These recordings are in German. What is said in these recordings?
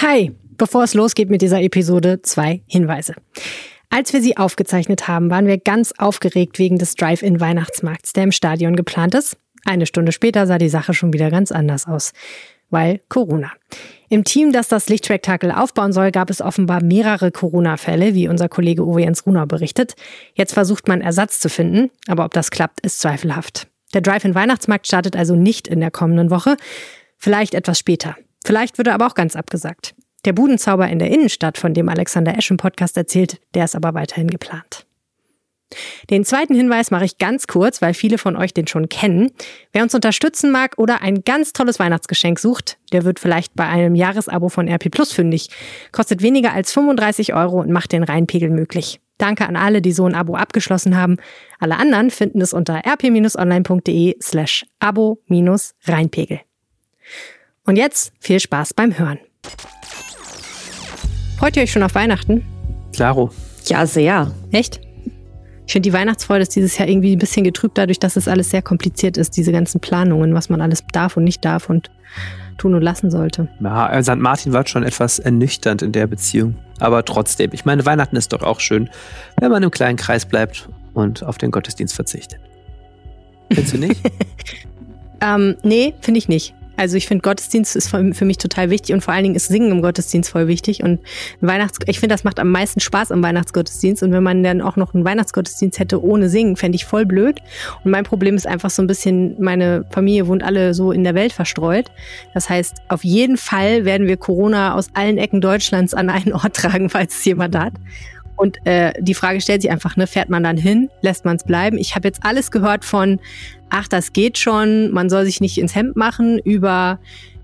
Hi, bevor es losgeht mit dieser Episode, zwei Hinweise. Als wir sie aufgezeichnet haben, waren wir ganz aufgeregt wegen des Drive-In-Weihnachtsmarkts, der im Stadion geplant ist. Eine Stunde später sah die Sache schon wieder ganz anders aus, weil Corona. Im Team, das das Lichtspektakel aufbauen soll, gab es offenbar mehrere Corona-Fälle, wie unser Kollege Uwe Jens Runau berichtet. Jetzt versucht man Ersatz zu finden, aber ob das klappt, ist zweifelhaft. Der Drive-In-Weihnachtsmarkt startet also nicht in der kommenden Woche, vielleicht etwas später. Vielleicht wird er aber auch ganz abgesagt. Der Budenzauber in der Innenstadt, von dem Alexander Esch im Podcast erzählt, der ist aber weiterhin geplant. Den zweiten Hinweis mache ich ganz kurz, weil viele von euch den schon kennen. Wer uns unterstützen mag oder ein ganz tolles Weihnachtsgeschenk sucht, der wird vielleicht bei einem Jahresabo von RP Plus fündig. Kostet weniger als 35 Euro und macht den Reinpegel möglich. Danke an alle, die so ein Abo abgeschlossen haben. Alle anderen finden es unter rp-online.de slash abo-reinpegel. Und jetzt viel Spaß beim Hören. Freut ihr euch schon auf Weihnachten? Klaro. Ja, sehr. Echt? Ich finde, die Weihnachtsfreude ist dieses Jahr irgendwie ein bisschen getrübt dadurch, dass es alles sehr kompliziert ist, diese ganzen Planungen, was man alles darf und nicht darf und tun und lassen sollte. Ja, äh, St. Martin war schon etwas ernüchternd in der Beziehung. Aber trotzdem, ich meine, Weihnachten ist doch auch schön, wenn man im kleinen Kreis bleibt und auf den Gottesdienst verzichtet. Findest du nicht? ähm, nee, finde ich nicht. Also ich finde, Gottesdienst ist für mich total wichtig und vor allen Dingen ist Singen im Gottesdienst voll wichtig. Und Weihnachts ich finde, das macht am meisten Spaß am Weihnachtsgottesdienst. Und wenn man dann auch noch einen Weihnachtsgottesdienst hätte ohne Singen, fände ich voll blöd. Und mein Problem ist einfach so ein bisschen, meine Familie wohnt alle so in der Welt verstreut. Das heißt, auf jeden Fall werden wir Corona aus allen Ecken Deutschlands an einen Ort tragen, falls es jemand hat. Und äh, die Frage stellt sich einfach, ne, fährt man dann hin, lässt man es bleiben? Ich habe jetzt alles gehört von, ach, das geht schon, man soll sich nicht ins Hemd machen, über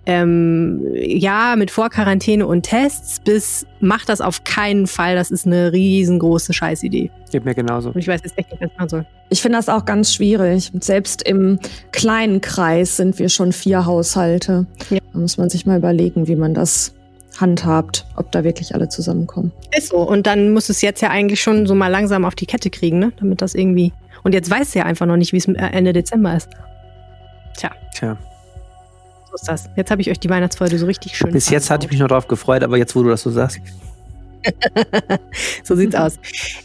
ähm, ja, mit Vorquarantäne und Tests, bis macht das auf keinen Fall, das ist eine riesengroße Scheißidee. Geht mir genauso. Und ich weiß jetzt echt nicht, was ich machen soll. Ich finde das auch ganz schwierig. Selbst im kleinen Kreis sind wir schon vier Haushalte. Ja. Da muss man sich mal überlegen, wie man das handhabt, ob da wirklich alle zusammenkommen. Ist so. Und dann muss es jetzt ja eigentlich schon so mal langsam auf die Kette kriegen, ne? damit das irgendwie. Und jetzt weiß sie ja einfach noch nicht, wie es Ende Dezember ist. Tja. Tja. So ist das. Jetzt habe ich euch die Weihnachtsfreude so richtig schön. Bis jetzt hatte ich mich noch drauf gefreut, aber jetzt, wo du das so sagst. so sieht's aus.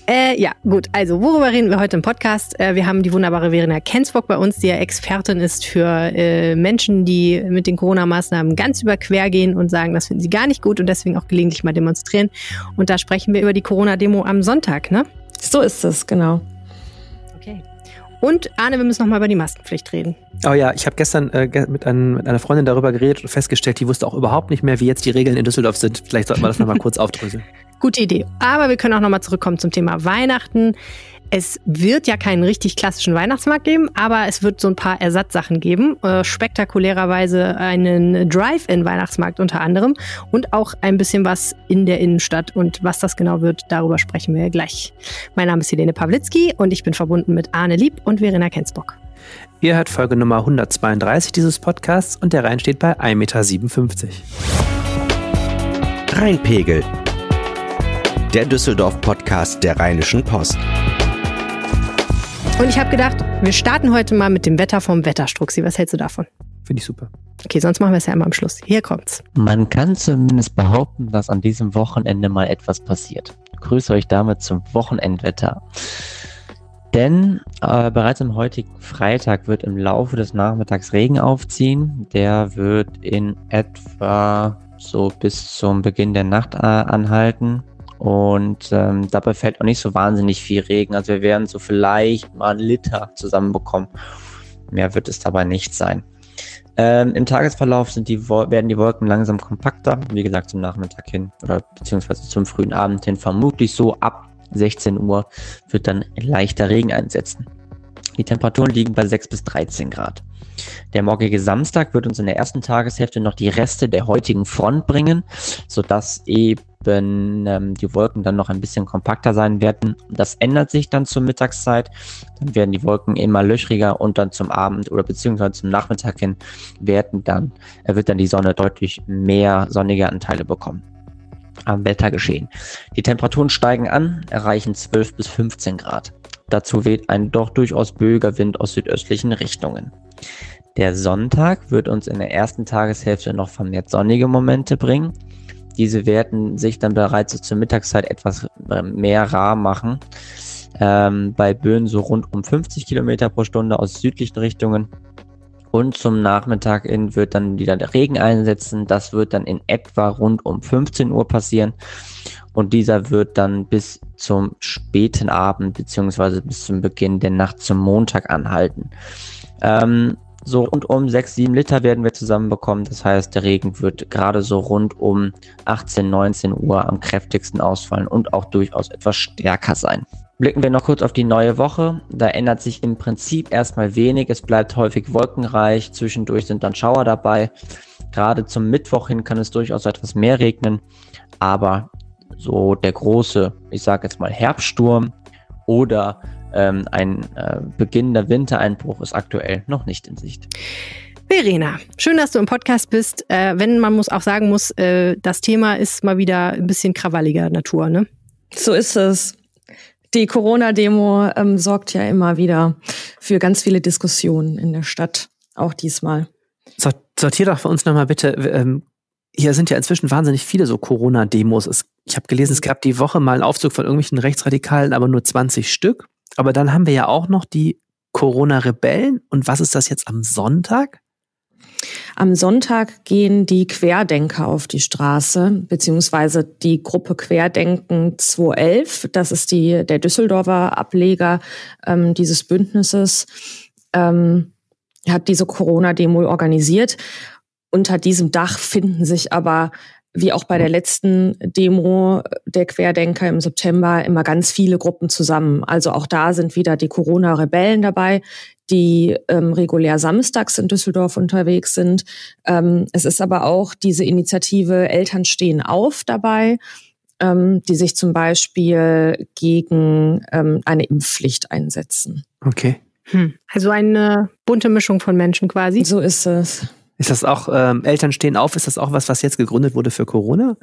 Äh, ja, gut. Also, worüber reden wir heute im Podcast? Äh, wir haben die wunderbare Verena Kensbock bei uns, die ja Expertin ist für äh, Menschen, die mit den Corona-Maßnahmen ganz überquer gehen und sagen, das finden sie gar nicht gut und deswegen auch gelegentlich mal demonstrieren. Und da sprechen wir über die Corona-Demo am Sonntag, ne? So ist es, genau. Und Arne, wir müssen nochmal über die Maskenpflicht reden. Oh ja, ich habe gestern äh, mit, ein, mit, einer Freundin darüber geredet und festgestellt, die wusste auch überhaupt nicht mehr, wie jetzt die Regeln in Düsseldorf sind. Vielleicht sollten wir das nochmal kurz aufdröseln. Gute Idee. Aber wir können auch nochmal zurückkommen zum Thema Weihnachten. Es wird ja keinen richtig klassischen Weihnachtsmarkt geben, aber es wird so ein paar Ersatzsachen geben. Äh, spektakulärerweise einen Drive-In-Weihnachtsmarkt unter anderem und auch ein bisschen was in der Innenstadt. Und was das genau wird, darüber sprechen wir gleich. Mein Name ist Helene Pawlitzki und ich bin verbunden mit Arne Lieb und Verena Kensbock. Ihr hört Folge Nummer 132 dieses Podcasts und der Rhein steht bei 1,57 Meter. Rheinpegel. Der Düsseldorf-Podcast der Rheinischen Post. Und ich habe gedacht, wir starten heute mal mit dem Wetter vom Wetterstruxi. Was hältst du davon? Finde ich super. Okay, sonst machen wir es ja immer am Schluss. Hier kommt's. Man kann zumindest behaupten, dass an diesem Wochenende mal etwas passiert. Ich grüße euch damit zum Wochenendwetter. Denn äh, bereits am heutigen Freitag wird im Laufe des Nachmittags Regen aufziehen. Der wird in etwa so bis zum Beginn der Nacht äh, anhalten. Und ähm, dabei fällt auch nicht so wahnsinnig viel Regen. Also wir werden so vielleicht mal einen Liter zusammenbekommen. Mehr wird es dabei nicht sein. Ähm, Im Tagesverlauf die, werden die Wolken langsam kompakter. Wie gesagt, zum Nachmittag hin oder beziehungsweise zum frühen Abend hin. Vermutlich so ab 16 Uhr wird dann leichter Regen einsetzen. Die Temperaturen liegen bei 6 bis 13 Grad. Der morgige Samstag wird uns in der ersten Tageshälfte noch die Reste der heutigen Front bringen, sodass eben ähm, die Wolken dann noch ein bisschen kompakter sein werden. Das ändert sich dann zur Mittagszeit. Dann werden die Wolken immer löchriger und dann zum Abend oder beziehungsweise zum Nachmittag hin werden dann, äh, wird dann die Sonne deutlich mehr sonnige Anteile bekommen am Wettergeschehen. Die Temperaturen steigen an, erreichen 12 bis 15 Grad. Dazu weht ein doch durchaus böiger Wind aus südöstlichen Richtungen. Der Sonntag wird uns in der ersten Tageshälfte noch vermehrt sonnige Momente bringen. diese werden sich dann bereits zur Mittagszeit etwas äh, mehr rar machen. Ähm, bei Böen so rund um 50 Kilometer pro Stunde aus südlichen Richtungen. Und zum Nachmittag in wird dann wieder der Regen einsetzen. Das wird dann in etwa rund um 15 Uhr passieren. Und dieser wird dann bis zum späten Abend beziehungsweise bis zum Beginn der Nacht zum Montag anhalten. Ähm, so rund um 6, 7 Liter werden wir zusammenbekommen. Das heißt, der Regen wird gerade so rund um 18, 19 Uhr am kräftigsten ausfallen und auch durchaus etwas stärker sein. Blicken wir noch kurz auf die neue Woche. Da ändert sich im Prinzip erstmal wenig. Es bleibt häufig wolkenreich. Zwischendurch sind dann Schauer dabei. Gerade zum Mittwoch hin kann es durchaus etwas mehr regnen. Aber so der große, ich sage jetzt mal Herbststurm oder ähm, ein äh, beginnender Wintereinbruch ist aktuell noch nicht in Sicht. Verena, schön, dass du im Podcast bist. Äh, wenn man muss auch sagen muss, äh, das Thema ist mal wieder ein bisschen krawalliger Natur, ne? So ist es. Die Corona-Demo ähm, sorgt ja immer wieder für ganz viele Diskussionen in der Stadt, auch diesmal. Sortier doch für uns nochmal bitte. Ähm, hier sind ja inzwischen wahnsinnig viele so Corona-Demos. Ich habe gelesen, es gab die Woche mal einen Aufzug von irgendwelchen Rechtsradikalen, aber nur 20 Stück. Aber dann haben wir ja auch noch die Corona-Rebellen. Und was ist das jetzt am Sonntag? Am Sonntag gehen die Querdenker auf die Straße, beziehungsweise die Gruppe Querdenken 211. Das ist die, der Düsseldorfer Ableger ähm, dieses Bündnisses. Ähm, hat diese Corona-Demo organisiert. Unter diesem Dach finden sich aber wie auch bei der letzten Demo der Querdenker im September immer ganz viele Gruppen zusammen. Also auch da sind wieder die Corona-Rebellen dabei, die ähm, regulär samstags in Düsseldorf unterwegs sind. Ähm, es ist aber auch diese Initiative Eltern stehen auf dabei, ähm, die sich zum Beispiel gegen ähm, eine Impfpflicht einsetzen. Okay. Hm. Also eine bunte Mischung von Menschen quasi. So ist es. Ist das auch, ähm, Eltern stehen auf, ist das auch was, was jetzt gegründet wurde für Corona?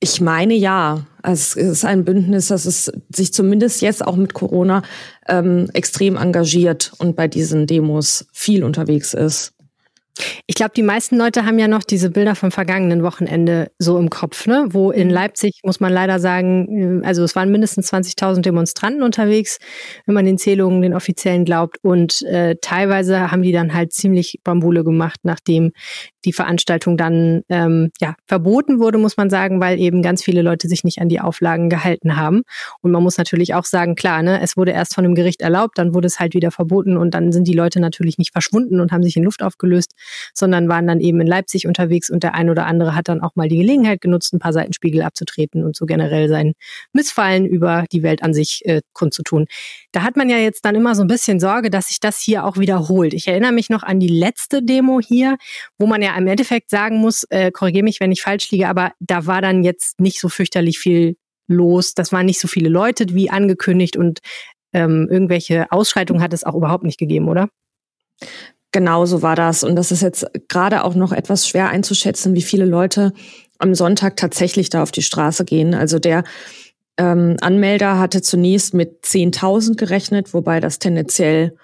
Ich meine ja. Also es ist ein Bündnis, das es sich zumindest jetzt auch mit Corona ähm, extrem engagiert und bei diesen Demos viel unterwegs ist. Ich glaube, die meisten Leute haben ja noch diese Bilder vom vergangenen Wochenende so im Kopf, ne? Wo in mhm. Leipzig, muss man leider sagen, äh, also es waren mindestens 20.000 Demonstranten unterwegs, wenn man den Zählungen, den offiziellen glaubt. Und äh, teilweise haben die dann halt ziemlich Bambule gemacht, nachdem die Veranstaltung dann ähm, ja, verboten wurde, muss man sagen, weil eben ganz viele Leute sich nicht an die Auflagen gehalten haben. Und man muss natürlich auch sagen, klar, ne, es wurde erst von einem Gericht erlaubt, dann wurde es halt wieder verboten und dann sind die Leute natürlich nicht verschwunden und haben sich in Luft aufgelöst, sondern waren dann eben in Leipzig unterwegs und der ein oder andere hat dann auch mal die Gelegenheit genutzt, ein paar Seitenspiegel abzutreten und so generell sein Missfallen über die Welt an sich äh, kundzutun. Da hat man ja jetzt dann immer so ein bisschen Sorge, dass sich das hier auch wiederholt. Ich erinnere mich noch an die letzte Demo hier, wo man ja im Endeffekt sagen muss, äh, korrigiere mich, wenn ich falsch liege, aber da war dann jetzt nicht so fürchterlich viel los. Das waren nicht so viele Leute wie angekündigt und ähm, irgendwelche Ausschreitungen hat es auch überhaupt nicht gegeben, oder? Genau so war das. Und das ist jetzt gerade auch noch etwas schwer einzuschätzen, wie viele Leute am Sonntag tatsächlich da auf die Straße gehen. Also der ähm, Anmelder hatte zunächst mit 10.000 gerechnet, wobei das tendenziell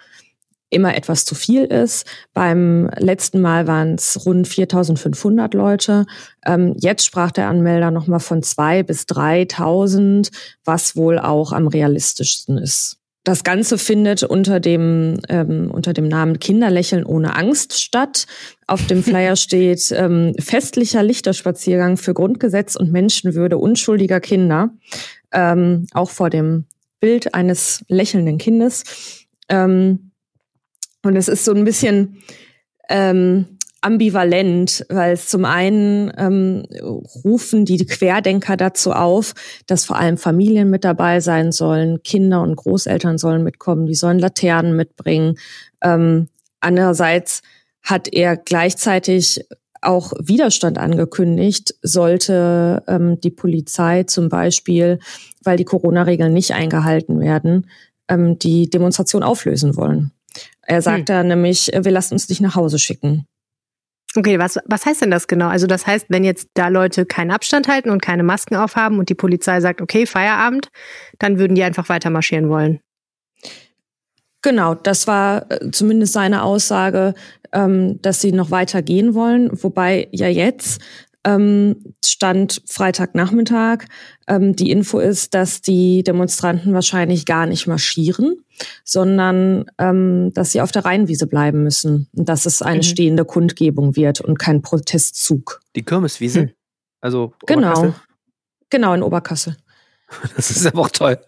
immer etwas zu viel ist. Beim letzten Mal waren es rund 4.500 Leute. Ähm, jetzt sprach der Anmelder nochmal von 2.000 bis 3.000, was wohl auch am realistischsten ist. Das Ganze findet unter dem, ähm, unter dem Namen Kinderlächeln ohne Angst statt. Auf dem Flyer steht ähm, festlicher Lichterspaziergang für Grundgesetz und Menschenwürde unschuldiger Kinder. Ähm, auch vor dem Bild eines lächelnden Kindes. Ähm, und es ist so ein bisschen ähm, ambivalent, weil es zum einen ähm, rufen die Querdenker dazu auf, dass vor allem Familien mit dabei sein sollen, Kinder und Großeltern sollen mitkommen, die sollen Laternen mitbringen. Ähm, andererseits hat er gleichzeitig auch Widerstand angekündigt, sollte ähm, die Polizei zum Beispiel, weil die Corona-Regeln nicht eingehalten werden, ähm, die Demonstration auflösen wollen. Er sagt hm. da nämlich, wir lassen uns nicht nach Hause schicken. Okay, was, was heißt denn das genau? Also das heißt, wenn jetzt da Leute keinen Abstand halten und keine Masken aufhaben und die Polizei sagt, okay, Feierabend, dann würden die einfach weiter marschieren wollen. Genau, das war äh, zumindest seine Aussage, ähm, dass sie noch weiter gehen wollen, wobei ja jetzt ähm, stand Freitagnachmittag. Ähm, die Info ist, dass die Demonstranten wahrscheinlich gar nicht marschieren, sondern ähm, dass sie auf der Rheinwiese bleiben müssen. Und dass es eine mhm. stehende Kundgebung wird und kein Protestzug. Die Kirmeswiese? Hm. Also genau. Genau, in Oberkassel. Das ist aber auch toll.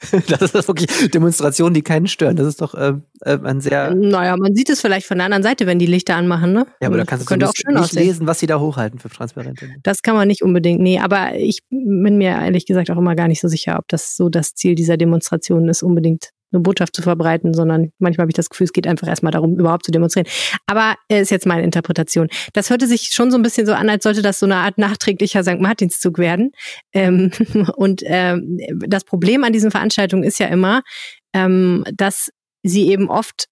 Das ist wirklich Demonstrationen, die keinen stören. Das ist doch äh, äh, ein sehr. Naja, man sieht es vielleicht von der anderen Seite, wenn die Lichter anmachen, ne? Ja, aber da kannst du nicht, auch schön nicht lesen, was sie da hochhalten für Transparente. Das kann man nicht unbedingt. Nee, aber ich bin mir ehrlich gesagt auch immer gar nicht so sicher, ob das so das Ziel dieser Demonstration ist, unbedingt eine Botschaft zu verbreiten, sondern manchmal habe ich das Gefühl, es geht einfach erstmal darum, überhaupt zu demonstrieren. Aber äh, ist jetzt meine Interpretation. Das hörte sich schon so ein bisschen so an, als sollte das so eine Art nachträglicher St. Martinszug werden. Ähm, und ähm, das Problem an diesen Veranstaltungen ist ja immer, ähm, dass sie eben oft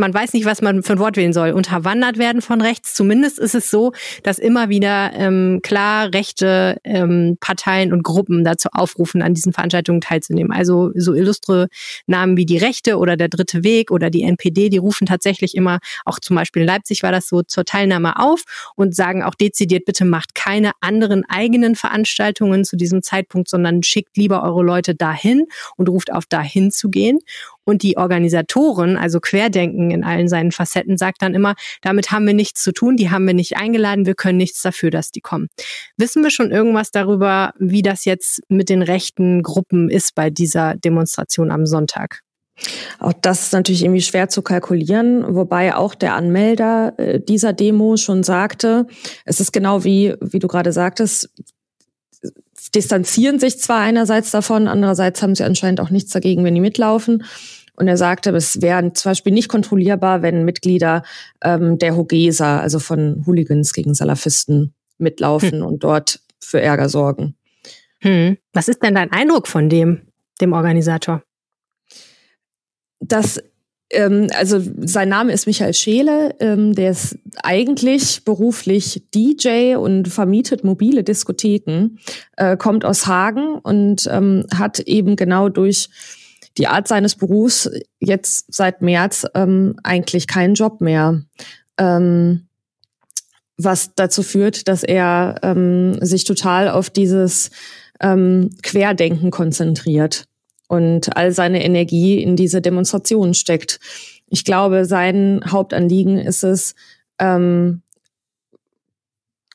man weiß nicht, was man für ein Wort wählen soll, unterwandert werden von rechts. Zumindest ist es so, dass immer wieder ähm, klar rechte ähm, Parteien und Gruppen dazu aufrufen, an diesen Veranstaltungen teilzunehmen. Also so illustre Namen wie die Rechte oder der Dritte Weg oder die NPD, die rufen tatsächlich immer, auch zum Beispiel in Leipzig war das so, zur Teilnahme auf und sagen auch dezidiert, bitte macht keine anderen eigenen Veranstaltungen zu diesem Zeitpunkt, sondern schickt lieber eure Leute dahin und ruft auf, dahin zu gehen. Und die Organisatoren, also Querdenken in allen seinen Facetten, sagt dann immer, damit haben wir nichts zu tun, die haben wir nicht eingeladen, wir können nichts dafür, dass die kommen. Wissen wir schon irgendwas darüber, wie das jetzt mit den rechten Gruppen ist bei dieser Demonstration am Sonntag? Auch das ist natürlich irgendwie schwer zu kalkulieren, wobei auch der Anmelder äh, dieser Demo schon sagte, es ist genau wie, wie du gerade sagtest, distanzieren sich zwar einerseits davon, andererseits haben sie anscheinend auch nichts dagegen, wenn die mitlaufen. Und er sagte, es wäre zum Beispiel nicht kontrollierbar, wenn Mitglieder ähm, der Hogesa, also von Hooligans gegen Salafisten, mitlaufen hm. und dort für Ärger sorgen. Hm. Was ist denn dein Eindruck von dem, dem Organisator? Dass also sein Name ist Michael Scheele, ähm, der ist eigentlich beruflich DJ und vermietet mobile Diskotheken, äh, kommt aus Hagen und ähm, hat eben genau durch die Art seines Berufs jetzt seit März ähm, eigentlich keinen Job mehr. Ähm, was dazu führt, dass er ähm, sich total auf dieses ähm, Querdenken konzentriert und all seine Energie in diese Demonstration steckt. Ich glaube, sein Hauptanliegen ist es, ähm,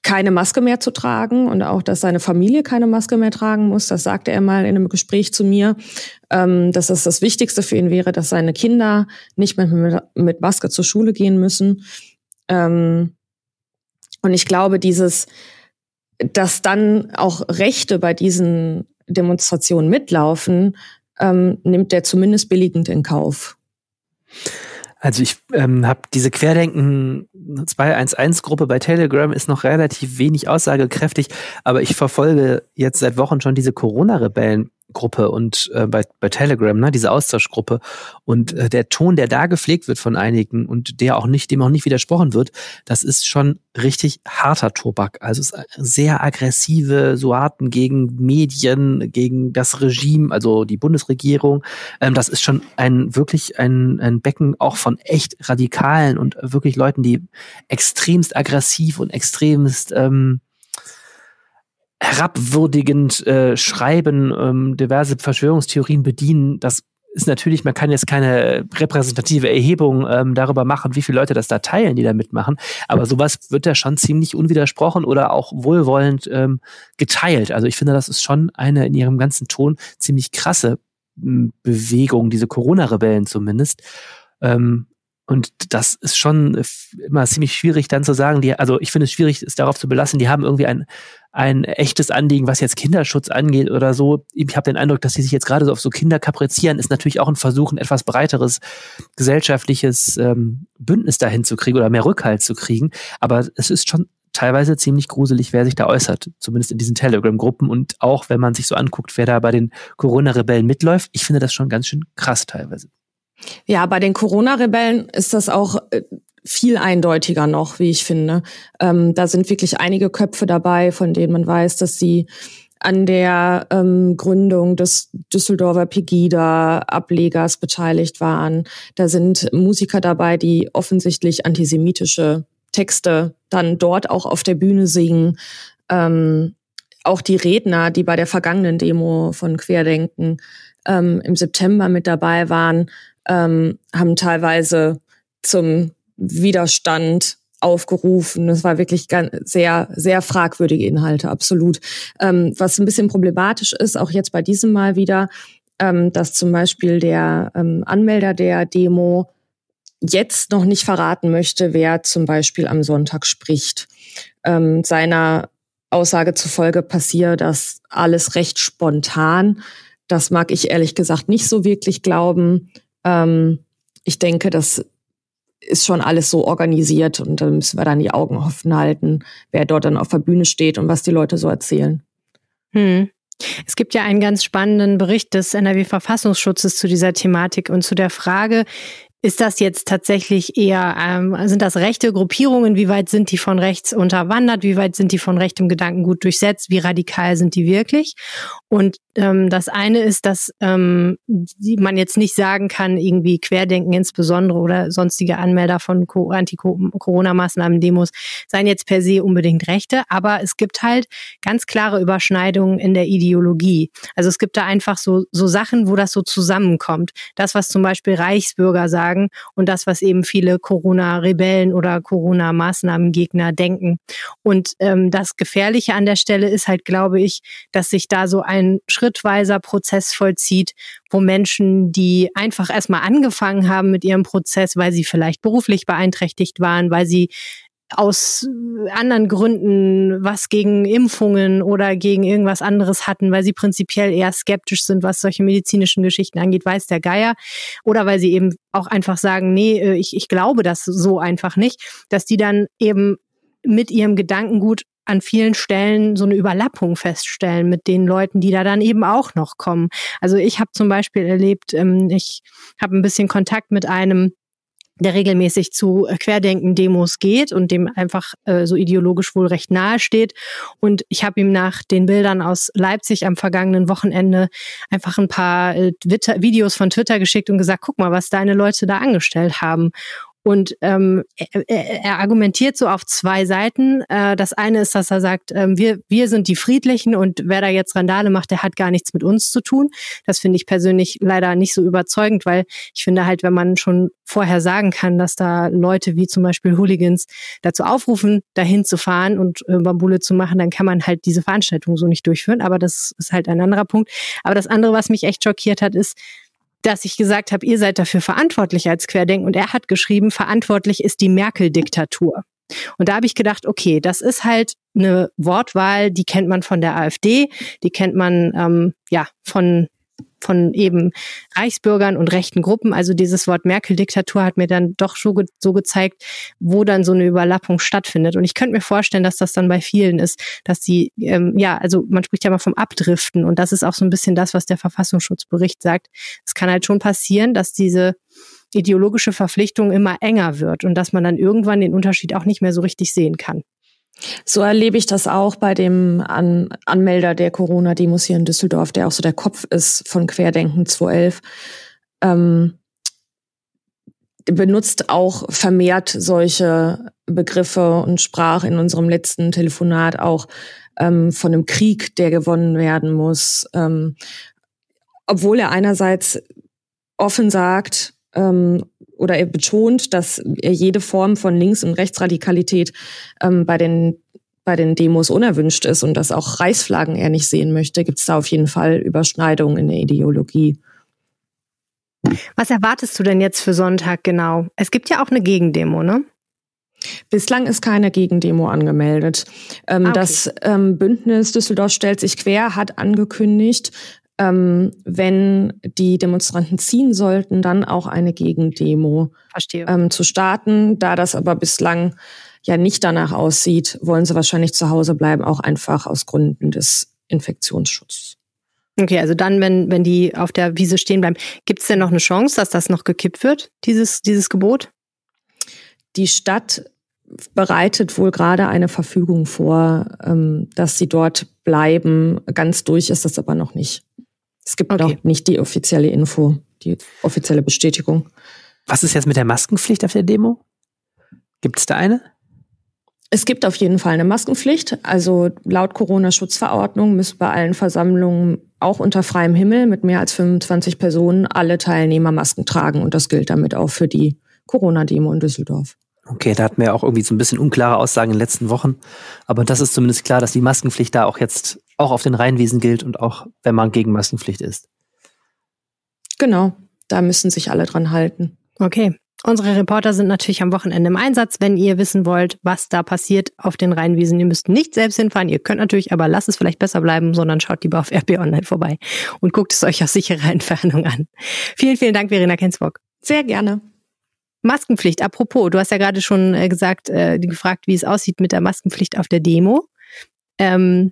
keine Maske mehr zu tragen und auch, dass seine Familie keine Maske mehr tragen muss. Das sagte er mal in einem Gespräch zu mir, ähm, dass es das Wichtigste für ihn wäre, dass seine Kinder nicht mehr mit Maske zur Schule gehen müssen. Ähm, und ich glaube, dieses, dass dann auch Rechte bei diesen Demonstrationen mitlaufen, ähm, nimmt er zumindest billigend in Kauf. Also ich ähm, habe diese Querdenken 211-Gruppe bei Telegram ist noch relativ wenig aussagekräftig, aber ich verfolge jetzt seit Wochen schon diese Corona-Rebellen Gruppe und äh, bei, bei Telegram, ne, diese Austauschgruppe. Und äh, der Ton, der da gepflegt wird von einigen und der auch nicht, dem auch nicht widersprochen wird, das ist schon richtig harter Tobak. Also es sehr aggressive Suarten gegen Medien, gegen das Regime, also die Bundesregierung. Ähm, das ist schon ein wirklich ein, ein Becken auch von echt Radikalen und wirklich Leuten, die extremst aggressiv und extremst ähm, herabwürdigend äh, schreiben, ähm, diverse Verschwörungstheorien bedienen, das ist natürlich, man kann jetzt keine repräsentative Erhebung ähm, darüber machen, wie viele Leute das da teilen, die da mitmachen. Aber sowas wird ja schon ziemlich unwidersprochen oder auch wohlwollend ähm, geteilt. Also ich finde, das ist schon eine in ihrem ganzen Ton ziemlich krasse Bewegung, diese Corona-Rebellen zumindest. Ähm, und das ist schon immer ziemlich schwierig dann zu sagen, die, also ich finde es schwierig, es darauf zu belassen, die haben irgendwie ein, ein echtes Anliegen, was jetzt Kinderschutz angeht oder so. Ich habe den Eindruck, dass sie sich jetzt gerade so auf so Kinder kaprizieren, ist natürlich auch ein Versuch, ein etwas breiteres gesellschaftliches ähm, Bündnis dahin zu kriegen oder mehr Rückhalt zu kriegen. Aber es ist schon teilweise ziemlich gruselig, wer sich da äußert, zumindest in diesen Telegram-Gruppen und auch wenn man sich so anguckt, wer da bei den Corona-Rebellen mitläuft. Ich finde das schon ganz schön krass teilweise. Ja, bei den Corona-Rebellen ist das auch äh, viel eindeutiger noch, wie ich finde. Ähm, da sind wirklich einige Köpfe dabei, von denen man weiß, dass sie an der ähm, Gründung des Düsseldorfer Pegida-Ablegers beteiligt waren. Da sind Musiker dabei, die offensichtlich antisemitische Texte dann dort auch auf der Bühne singen. Ähm, auch die Redner, die bei der vergangenen Demo von Querdenken ähm, im September mit dabei waren, ähm, haben teilweise zum Widerstand aufgerufen. Das war wirklich ganz, sehr, sehr fragwürdige Inhalte, absolut. Ähm, was ein bisschen problematisch ist, auch jetzt bei diesem Mal wieder, ähm, dass zum Beispiel der ähm, Anmelder der Demo jetzt noch nicht verraten möchte, wer zum Beispiel am Sonntag spricht. Ähm, seiner Aussage zufolge passiert das alles recht spontan. Das mag ich ehrlich gesagt nicht so wirklich glauben. Ähm, ich denke, das ist schon alles so organisiert und da müssen wir dann die Augen offen halten, wer dort dann auf der Bühne steht und was die Leute so erzählen. Hm. Es gibt ja einen ganz spannenden Bericht des NRW-Verfassungsschutzes zu dieser Thematik und zu der Frage, ist das jetzt tatsächlich eher, ähm, sind das rechte Gruppierungen? Wie weit sind die von rechts unterwandert? Wie weit sind die von rechtem Gedankengut durchsetzt? Wie radikal sind die wirklich? Und ähm, das eine ist, dass ähm, die, man jetzt nicht sagen kann, irgendwie Querdenken insbesondere oder sonstige Anmelder von Anti-Corona-Maßnahmen, Demos seien jetzt per se unbedingt Rechte, aber es gibt halt ganz klare Überschneidungen in der Ideologie. Also es gibt da einfach so, so Sachen, wo das so zusammenkommt. Das, was zum Beispiel Reichsbürger sagen und das, was eben viele Corona-Rebellen oder Corona-Maßnahmengegner denken. Und ähm, das Gefährliche an der Stelle ist halt, glaube ich, dass sich da so ein Schritt schrittweiser Prozess vollzieht, wo Menschen, die einfach erstmal angefangen haben mit ihrem Prozess, weil sie vielleicht beruflich beeinträchtigt waren, weil sie aus anderen Gründen was gegen Impfungen oder gegen irgendwas anderes hatten, weil sie prinzipiell eher skeptisch sind, was solche medizinischen Geschichten angeht, weiß der Geier. Oder weil sie eben auch einfach sagen, nee, äh, ich, ich glaube das so einfach nicht, dass die dann eben mit ihrem Gedankengut an vielen Stellen so eine Überlappung feststellen mit den Leuten, die da dann eben auch noch kommen. Also ich habe zum Beispiel erlebt, ähm, ich habe ein bisschen Kontakt mit einem der regelmäßig zu Querdenken-Demos geht und dem einfach äh, so ideologisch wohl recht nahe steht. Und ich habe ihm nach den Bildern aus Leipzig am vergangenen Wochenende einfach ein paar äh, Videos von Twitter geschickt und gesagt, guck mal, was deine Leute da angestellt haben. Und ähm, er, er argumentiert so auf zwei Seiten. Äh, das eine ist, dass er sagt, ähm, wir, wir sind die Friedlichen und wer da jetzt Randale macht, der hat gar nichts mit uns zu tun. Das finde ich persönlich leider nicht so überzeugend, weil ich finde halt, wenn man schon vorher sagen kann, dass da Leute wie zum Beispiel Hooligans dazu aufrufen, dahin zu fahren und äh, Bambule zu machen, dann kann man halt diese Veranstaltung so nicht durchführen. Aber das ist halt ein anderer Punkt. Aber das andere, was mich echt schockiert hat, ist, dass ich gesagt habe, ihr seid dafür verantwortlich als Querdenken. Und er hat geschrieben, verantwortlich ist die Merkel-Diktatur. Und da habe ich gedacht, okay, das ist halt eine Wortwahl, die kennt man von der AfD, die kennt man ähm, ja von von eben Reichsbürgern und rechten Gruppen. Also dieses Wort Merkel-Diktatur hat mir dann doch so, ge so gezeigt, wo dann so eine Überlappung stattfindet. Und ich könnte mir vorstellen, dass das dann bei vielen ist, dass die, ähm, ja, also man spricht ja mal vom Abdriften und das ist auch so ein bisschen das, was der Verfassungsschutzbericht sagt. Es kann halt schon passieren, dass diese ideologische Verpflichtung immer enger wird und dass man dann irgendwann den Unterschied auch nicht mehr so richtig sehen kann. So erlebe ich das auch bei dem An Anmelder der Corona-Demos hier in Düsseldorf, der auch so der Kopf ist von Querdenken 211. Ähm, benutzt auch vermehrt solche Begriffe und sprach in unserem letzten Telefonat auch ähm, von einem Krieg, der gewonnen werden muss. Ähm, obwohl er einerseits offen sagt, ähm, oder er betont, dass er jede Form von Links- und Rechtsradikalität ähm, bei den bei den Demos unerwünscht ist und dass auch Reichsflaggen er nicht sehen möchte, gibt es da auf jeden Fall Überschneidungen in der Ideologie. Was erwartest du denn jetzt für Sonntag genau? Es gibt ja auch eine Gegendemo, ne? Bislang ist keine Gegendemo angemeldet. Ähm, ah, okay. Das ähm, Bündnis Düsseldorf stellt sich quer, hat angekündigt, ähm, wenn die Demonstranten ziehen sollten, dann auch eine Gegendemo ähm, zu starten. Da das aber bislang ja nicht danach aussieht, wollen sie wahrscheinlich zu Hause bleiben, auch einfach aus Gründen des Infektionsschutzes. Okay, also dann, wenn, wenn die auf der Wiese stehen bleiben, gibt es denn noch eine Chance, dass das noch gekippt wird, dieses, dieses Gebot? Die Stadt bereitet wohl gerade eine Verfügung vor, ähm, dass sie dort bleiben. Ganz durch ist das aber noch nicht. Es gibt okay. noch nicht die offizielle Info, die offizielle Bestätigung. Was ist jetzt mit der Maskenpflicht auf der Demo? Gibt es da eine? Es gibt auf jeden Fall eine Maskenpflicht. Also laut Corona-Schutzverordnung müssen bei allen Versammlungen auch unter freiem Himmel mit mehr als 25 Personen alle Teilnehmer Masken tragen. Und das gilt damit auch für die Corona-Demo in Düsseldorf. Okay, da hatten wir auch irgendwie so ein bisschen unklare Aussagen in den letzten Wochen. Aber das ist zumindest klar, dass die Maskenpflicht da auch jetzt auch auf den Rheinwiesen gilt und auch wenn man gegen Maskenpflicht ist. Genau, da müssen sich alle dran halten. Okay. Unsere Reporter sind natürlich am Wochenende im Einsatz. Wenn ihr wissen wollt, was da passiert auf den Rheinwiesen, ihr müsst nicht selbst hinfahren. Ihr könnt natürlich, aber lasst es vielleicht besser bleiben, sondern schaut lieber auf RP Online vorbei und guckt es euch aus sicherer Entfernung an. Vielen, vielen Dank, Verena Kensburg. Sehr gerne. Maskenpflicht, apropos, du hast ja gerade schon äh, gesagt, äh, gefragt, wie es aussieht mit der Maskenpflicht auf der Demo. Ähm,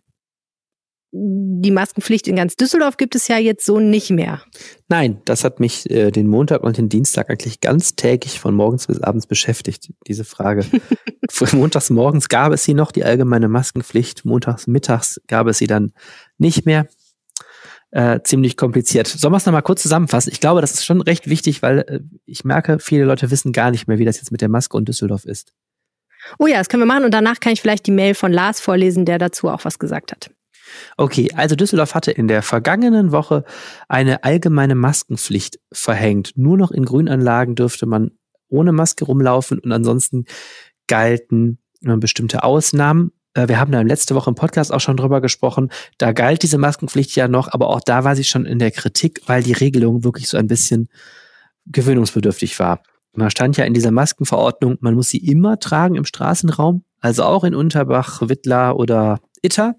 die Maskenpflicht in ganz Düsseldorf gibt es ja jetzt so nicht mehr. Nein, das hat mich äh, den Montag und den Dienstag eigentlich ganz täglich von morgens bis abends beschäftigt, diese Frage. montags morgens gab es sie noch, die allgemeine Maskenpflicht. Montags mittags gab es sie dann nicht mehr. Äh, ziemlich kompliziert. Sollen wir es nochmal kurz zusammenfassen? Ich glaube, das ist schon recht wichtig, weil äh, ich merke, viele Leute wissen gar nicht mehr, wie das jetzt mit der Maske und Düsseldorf ist. Oh ja, das können wir machen und danach kann ich vielleicht die Mail von Lars vorlesen, der dazu auch was gesagt hat. Okay, also Düsseldorf hatte in der vergangenen Woche eine allgemeine Maskenpflicht verhängt. Nur noch in Grünanlagen dürfte man ohne Maske rumlaufen und ansonsten galten äh, bestimmte Ausnahmen. Äh, wir haben da letzte Woche im Podcast auch schon drüber gesprochen. Da galt diese Maskenpflicht ja noch, aber auch da war sie schon in der Kritik, weil die Regelung wirklich so ein bisschen gewöhnungsbedürftig war. Man stand ja in dieser Maskenverordnung, man muss sie immer tragen im Straßenraum, also auch in Unterbach, Wittlar oder Itter.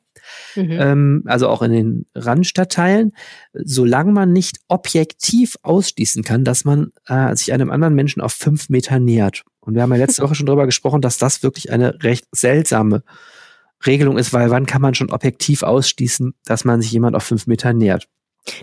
Mhm. Ähm, also auch in den Randstadtteilen, solange man nicht objektiv ausschließen kann, dass man äh, sich einem anderen Menschen auf fünf Meter nähert. Und wir haben ja letzte Woche schon darüber gesprochen, dass das wirklich eine recht seltsame Regelung ist, weil wann kann man schon objektiv ausschließen, dass man sich jemand auf fünf Meter nähert?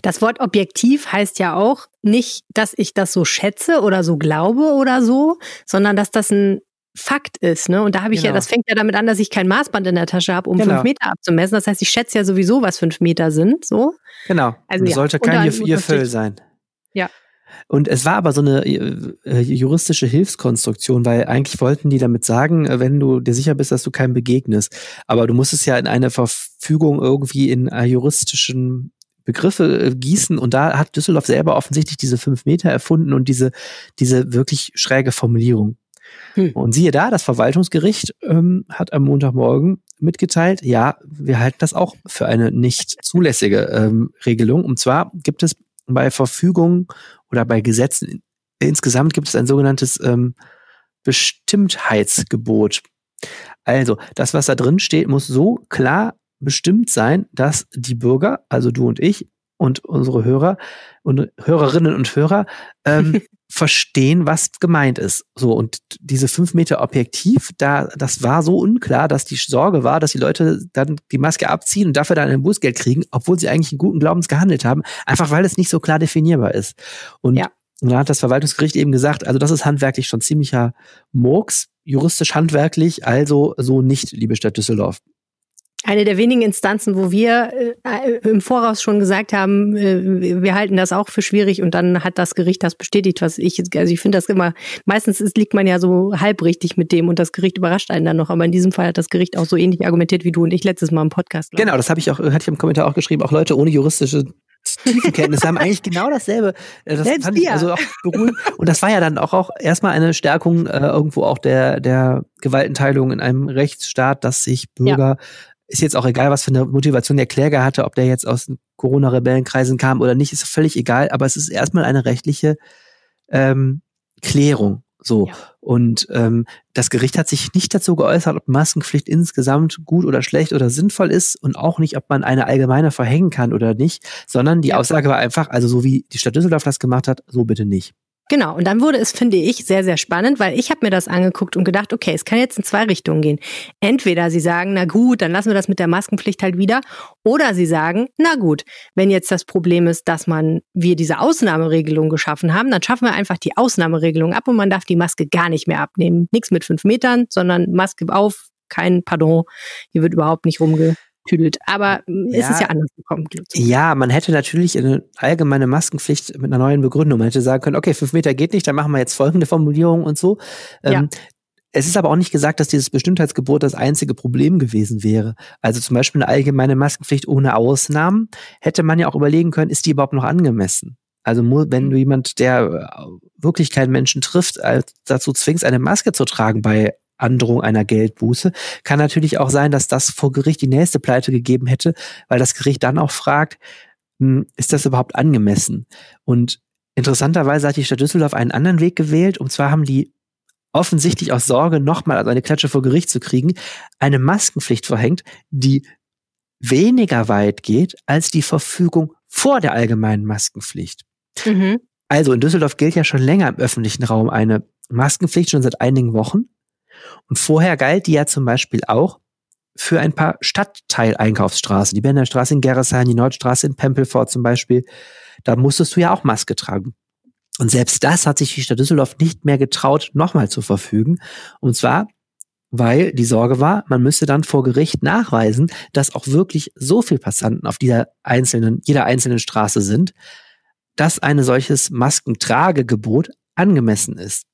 Das Wort objektiv heißt ja auch nicht, dass ich das so schätze oder so glaube oder so, sondern dass das ein Fakt ist, ne? Und da habe ich genau. ja, das fängt ja damit an, dass ich kein Maßband in der Tasche habe, um genau. fünf Meter abzumessen. Das heißt, ich schätze ja sowieso, was fünf Meter sind, so. Genau. Also ja. sollte kein Gefühl sein. Ja. Und es war aber so eine äh, juristische Hilfskonstruktion, weil eigentlich wollten die damit sagen, äh, wenn du dir sicher bist, dass du keinem begegnest. Aber du musst es ja in eine Verfügung irgendwie in äh, juristischen Begriffe äh, gießen und da hat Düsseldorf selber offensichtlich diese fünf Meter erfunden und diese, diese wirklich schräge Formulierung. Hm. Und siehe da, das Verwaltungsgericht ähm, hat am Montagmorgen mitgeteilt, ja, wir halten das auch für eine nicht zulässige ähm, Regelung. Und zwar gibt es bei Verfügungen oder bei Gesetzen insgesamt gibt es ein sogenanntes ähm, Bestimmtheitsgebot. Also, das, was da drin steht, muss so klar bestimmt sein, dass die Bürger, also du und ich und unsere Hörer und Hörerinnen und Hörer ähm, verstehen, was gemeint ist. So, und diese fünf Meter Objektiv, da, das war so unklar, dass die Sorge war, dass die Leute dann die Maske abziehen und dafür dann ein Bußgeld kriegen, obwohl sie eigentlich in guten Glaubens gehandelt haben, einfach weil es nicht so klar definierbar ist. Und ja. Dann hat das Verwaltungsgericht eben gesagt, also das ist handwerklich schon ziemlicher Murks, juristisch handwerklich, also so nicht, liebe Stadt Düsseldorf eine der wenigen Instanzen, wo wir äh, im Voraus schon gesagt haben, äh, wir halten das auch für schwierig und dann hat das Gericht das bestätigt, was ich, also ich finde das immer, meistens ist, liegt man ja so halbrichtig mit dem und das Gericht überrascht einen dann noch, aber in diesem Fall hat das Gericht auch so ähnlich argumentiert wie du und ich letztes Mal im Podcast. Genau, das habe ich auch, hatte ich im Kommentar auch geschrieben, auch Leute ohne juristische Tiefenkenntnisse haben eigentlich genau dasselbe. Äh, das Selbst fand ich also auch beruhigend. Und das war ja dann auch, auch erstmal eine Stärkung äh, irgendwo auch der, der Gewaltenteilung in einem Rechtsstaat, dass sich Bürger ist jetzt auch egal, was für eine Motivation der Kläger hatte, ob der jetzt aus Corona-Rebellenkreisen kam oder nicht, ist völlig egal, aber es ist erstmal eine rechtliche ähm, Klärung. So. Ja. Und ähm, das Gericht hat sich nicht dazu geäußert, ob Maskenpflicht insgesamt gut oder schlecht oder sinnvoll ist und auch nicht, ob man eine allgemeine verhängen kann oder nicht, sondern die ja. Aussage war einfach, also so wie die Stadt Düsseldorf das gemacht hat, so bitte nicht. Genau, und dann wurde es, finde ich, sehr, sehr spannend, weil ich habe mir das angeguckt und gedacht, okay, es kann jetzt in zwei Richtungen gehen. Entweder sie sagen, na gut, dann lassen wir das mit der Maskenpflicht halt wieder, oder sie sagen, na gut, wenn jetzt das Problem ist, dass man wir diese Ausnahmeregelung geschaffen haben, dann schaffen wir einfach die Ausnahmeregelung ab und man darf die Maske gar nicht mehr abnehmen. Nichts mit fünf Metern, sondern Maske auf, kein Pardon, hier wird überhaupt nicht rumge tüdelt. Aber ja, es ist ja anders gekommen. Ja, man hätte natürlich eine allgemeine Maskenpflicht mit einer neuen Begründung. Man hätte sagen können, okay, fünf Meter geht nicht, dann machen wir jetzt folgende Formulierung und so. Ähm, es ist aber auch nicht gesagt, dass dieses Bestimmtheitsgebot das einzige Problem gewesen wäre. Also zum Beispiel eine allgemeine Maskenpflicht ohne Ausnahmen hätte man ja auch überlegen können, ist die überhaupt noch angemessen? Also wenn du jemand, der äh, wirklich keinen Menschen trifft, dazu zwingst, eine Maske zu tragen bei Androhung einer Geldbuße, kann natürlich auch sein, dass das vor Gericht die nächste Pleite gegeben hätte, weil das Gericht dann auch fragt, hm, ist das überhaupt angemessen? Und interessanterweise hat die Stadt Düsseldorf einen anderen Weg gewählt, und zwar haben die offensichtlich aus Sorge, nochmal also eine Klatsche vor Gericht zu kriegen, eine Maskenpflicht verhängt, die weniger weit geht als die Verfügung vor der allgemeinen Maskenpflicht. Mhm. Also in Düsseldorf gilt ja schon länger im öffentlichen Raum eine Maskenpflicht, schon seit einigen Wochen. Und vorher galt die ja zum Beispiel auch für ein paar Stadtteileinkaufsstraßen, die Benderstraße in Gerresheim, die Nordstraße in Pempelfort zum Beispiel. Da musstest du ja auch Maske tragen. Und selbst das hat sich die Stadt Düsseldorf nicht mehr getraut, nochmal zu verfügen. Und zwar, weil die Sorge war, man müsste dann vor Gericht nachweisen, dass auch wirklich so viel Passanten auf dieser einzelnen, jeder einzelnen Straße sind, dass ein solches Maskentragegebot angemessen ist.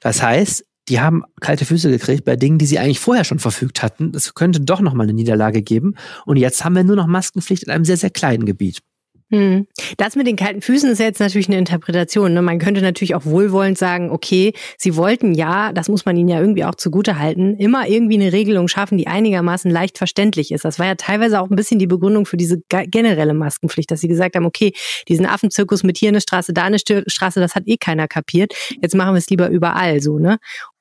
Das heißt, die haben kalte Füße gekriegt bei Dingen, die sie eigentlich vorher schon verfügt hatten. Es könnte doch noch mal eine Niederlage geben. Und jetzt haben wir nur noch Maskenpflicht in einem sehr, sehr kleinen Gebiet. Hm. Das mit den kalten Füßen ist jetzt natürlich eine Interpretation. Ne? Man könnte natürlich auch wohlwollend sagen, okay, sie wollten ja, das muss man ihnen ja irgendwie auch zugute halten, immer irgendwie eine Regelung schaffen, die einigermaßen leicht verständlich ist. Das war ja teilweise auch ein bisschen die Begründung für diese generelle Maskenpflicht, dass sie gesagt haben, okay, diesen Affenzirkus mit hier eine Straße, da eine Straße, das hat eh keiner kapiert. Jetzt machen wir es lieber überall so, ne?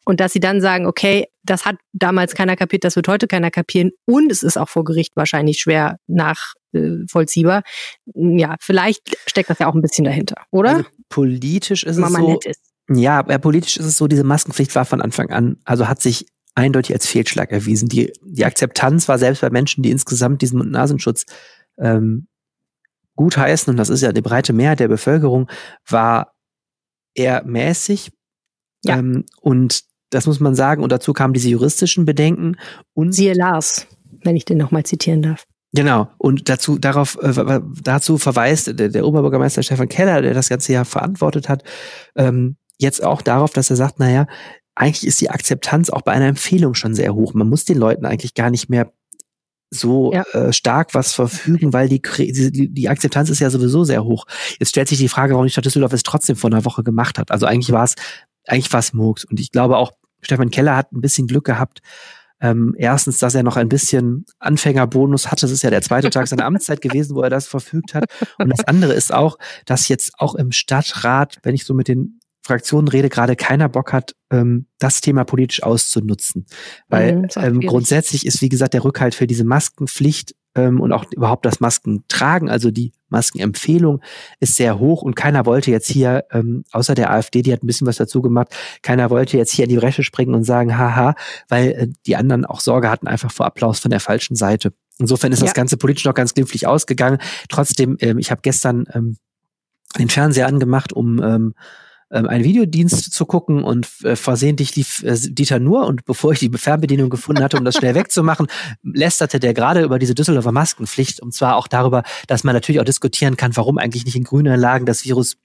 Und dass sie dann sagen, okay, das hat damals keiner kapiert, das wird heute keiner kapieren und es ist auch vor Gericht wahrscheinlich schwer nachvollziehbar. Ja, vielleicht steckt das ja auch ein bisschen dahinter, oder? Also politisch ist es so. Ist. Ja, politisch ist es so, diese Maskenpflicht war von Anfang an, also hat sich eindeutig als Fehlschlag erwiesen. Die, die Akzeptanz war selbst bei Menschen, die insgesamt diesen Mund-Nasenschutz ähm, gutheißen, und das ist ja die breite Mehrheit der Bevölkerung, war eher mäßig. Ja. Ähm, und das muss man sagen. Und dazu kamen diese juristischen Bedenken. Und Siehe Lars, wenn ich den nochmal zitieren darf. Genau. Und dazu, darauf, äh, dazu verweist der, der, Oberbürgermeister Stefan Keller, der das ganze ja verantwortet hat, ähm, jetzt auch darauf, dass er sagt, naja, eigentlich ist die Akzeptanz auch bei einer Empfehlung schon sehr hoch. Man muss den Leuten eigentlich gar nicht mehr so ja. äh, stark was verfügen, weil die, die, die Akzeptanz ist ja sowieso sehr hoch. Jetzt stellt sich die Frage, warum die Stadt Düsseldorf es trotzdem vor einer Woche gemacht hat. Also eigentlich war es eigentlich war es Murks. Und ich glaube auch, Stefan Keller hat ein bisschen Glück gehabt. Ähm, erstens, dass er noch ein bisschen Anfängerbonus hatte. Das ist ja der zweite Tag seiner Amtszeit gewesen, wo er das verfügt hat. Und das andere ist auch, dass jetzt auch im Stadtrat, wenn ich so mit den Fraktionen rede, gerade keiner Bock hat, ähm, das Thema politisch auszunutzen. Weil mhm, ähm, grundsätzlich ist, wie gesagt, der Rückhalt für diese Maskenpflicht ähm, und auch überhaupt das Maskentragen, also die Maskenempfehlung ist sehr hoch und keiner wollte jetzt hier, ähm, außer der AfD, die hat ein bisschen was dazu gemacht, keiner wollte jetzt hier in die Bresche springen und sagen, haha, weil äh, die anderen auch Sorge hatten einfach vor Applaus von der falschen Seite. Insofern ist ja. das Ganze politisch noch ganz glimpflich ausgegangen. Trotzdem, ähm, ich habe gestern ähm, den Fernseher angemacht, um ähm, ähm, einen Videodienst zu gucken und äh, versehentlich lief äh, Dieter nur und bevor ich die Fernbedienung gefunden hatte, um das schnell wegzumachen, lästerte der gerade über diese Düsseldorfer Maskenpflicht und zwar auch darüber, dass man natürlich auch diskutieren kann, warum eigentlich nicht in Grünanlagen das Virus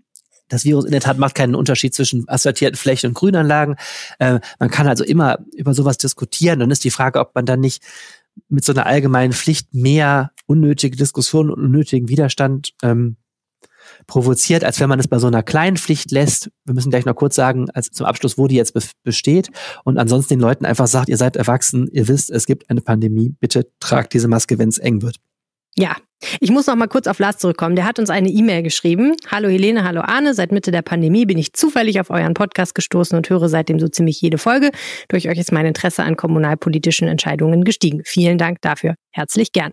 das Virus in der Tat macht keinen Unterschied zwischen asphaltierten Flächen und Grünanlagen. Äh, man kann also immer über sowas diskutieren. Dann ist die Frage, ob man dann nicht mit so einer allgemeinen Pflicht mehr unnötige Diskussionen und unnötigen Widerstand ähm, provoziert, als wenn man es bei so einer kleinen Pflicht lässt. Wir müssen gleich noch kurz sagen, als zum Abschluss, wo die jetzt be besteht und ansonsten den Leuten einfach sagt, ihr seid erwachsen, ihr wisst, es gibt eine Pandemie, bitte tragt diese Maske, wenn es eng wird. Ja, ich muss noch mal kurz auf Lars zurückkommen. Der hat uns eine E-Mail geschrieben. Hallo Helene, hallo Arne. Seit Mitte der Pandemie bin ich zufällig auf euren Podcast gestoßen und höre seitdem so ziemlich jede Folge. Durch euch ist mein Interesse an kommunalpolitischen Entscheidungen gestiegen. Vielen Dank dafür. Herzlich gern.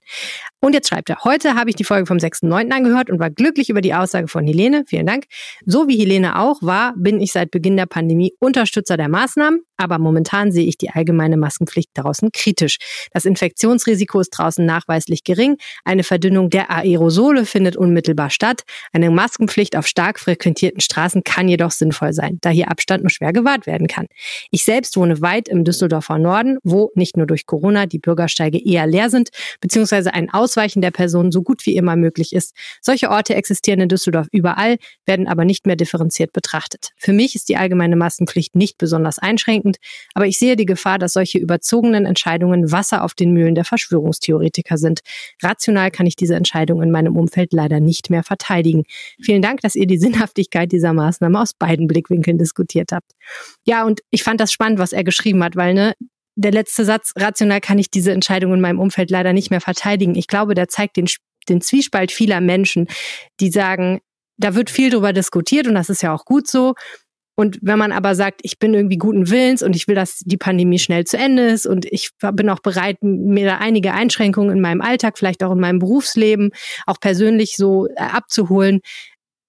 Und jetzt schreibt er, heute habe ich die Folge vom 6.9. angehört und war glücklich über die Aussage von Helene. Vielen Dank. So wie Helene auch war, bin ich seit Beginn der Pandemie Unterstützer der Maßnahmen, aber momentan sehe ich die allgemeine Maskenpflicht draußen kritisch. Das Infektionsrisiko ist draußen nachweislich gering. Eine Verdünnung Ausdehnung der Aerosole findet unmittelbar statt. Eine Maskenpflicht auf stark frequentierten Straßen kann jedoch sinnvoll sein, da hier Abstand nur schwer gewahrt werden kann. Ich selbst wohne weit im Düsseldorfer Norden, wo nicht nur durch Corona die Bürgersteige eher leer sind, beziehungsweise ein Ausweichen der Personen so gut wie immer möglich ist. Solche Orte existieren in Düsseldorf überall, werden aber nicht mehr differenziert betrachtet. Für mich ist die allgemeine Maskenpflicht nicht besonders einschränkend, aber ich sehe die Gefahr, dass solche überzogenen Entscheidungen Wasser auf den Mühlen der Verschwörungstheoretiker sind. Rational kann ich diese Entscheidung in meinem Umfeld leider nicht mehr verteidigen. Vielen Dank, dass ihr die Sinnhaftigkeit dieser Maßnahme aus beiden Blickwinkeln diskutiert habt. Ja, und ich fand das spannend, was er geschrieben hat, weil ne, der letzte Satz, rational kann ich diese Entscheidung in meinem Umfeld leider nicht mehr verteidigen. Ich glaube, der zeigt den, den Zwiespalt vieler Menschen, die sagen, da wird viel drüber diskutiert und das ist ja auch gut so. Und wenn man aber sagt, ich bin irgendwie guten Willens und ich will, dass die Pandemie schnell zu Ende ist und ich bin auch bereit, mir da einige Einschränkungen in meinem Alltag, vielleicht auch in meinem Berufsleben, auch persönlich so äh, abzuholen.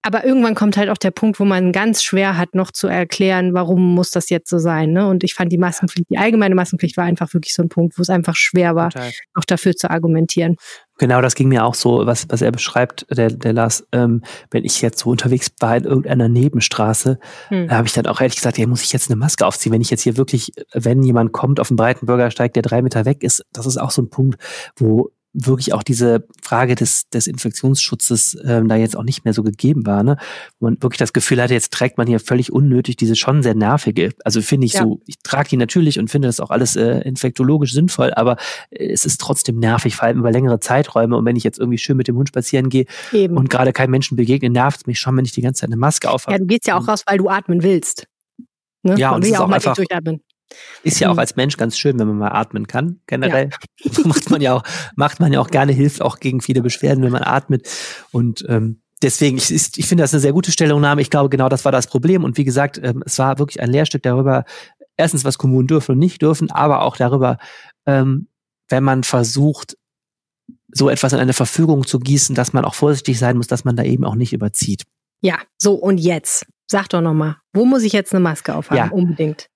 Aber irgendwann kommt halt auch der Punkt, wo man ganz schwer hat, noch zu erklären, warum muss das jetzt so sein. Ne? Und ich fand die Maskenpflicht, die allgemeine Maskenpflicht war einfach wirklich so ein Punkt, wo es einfach schwer war, Total. auch dafür zu argumentieren. Genau, das ging mir auch so, was, was er beschreibt, der, der Lars, ähm, wenn ich jetzt so unterwegs war in irgendeiner Nebenstraße, hm. da habe ich dann auch ehrlich gesagt, ja, muss ich jetzt eine Maske aufziehen, wenn ich jetzt hier wirklich, wenn jemand kommt auf den breiten Bürgersteig, der drei Meter weg ist, das ist auch so ein Punkt, wo wirklich auch diese Frage des, des Infektionsschutzes ähm, da jetzt auch nicht mehr so gegeben war, ne? Wo man wirklich das Gefühl hatte, jetzt trägt man hier völlig unnötig diese schon sehr nervige, also finde ich ja. so, ich trage die natürlich und finde das auch alles äh, infektologisch sinnvoll, aber äh, es ist trotzdem nervig, vor allem über längere Zeiträume und wenn ich jetzt irgendwie schön mit dem Hund spazieren gehe und gerade keinem Menschen begegne, nervt es mich schon, wenn ich die ganze Zeit eine Maske aufhabe. Ja, du gehst ja auch raus, weil du atmen willst. Ne? Ja, man und es ist auch, auch einfach, durchatmen. Ist ja auch mhm. als Mensch ganz schön, wenn man mal atmen kann. Generell ja. macht man ja auch, macht man ja auch gerne, hilft auch gegen viele Beschwerden, wenn man atmet. Und ähm, deswegen, ich, ich finde das eine sehr gute Stellungnahme. Ich glaube, genau das war das Problem. Und wie gesagt, ähm, es war wirklich ein Lehrstück darüber, erstens, was Kommunen dürfen und nicht dürfen, aber auch darüber, ähm, wenn man versucht, so etwas in eine Verfügung zu gießen, dass man auch vorsichtig sein muss, dass man da eben auch nicht überzieht. Ja, so und jetzt. Sag doch nochmal, wo muss ich jetzt eine Maske aufhaben? Ja. Unbedingt.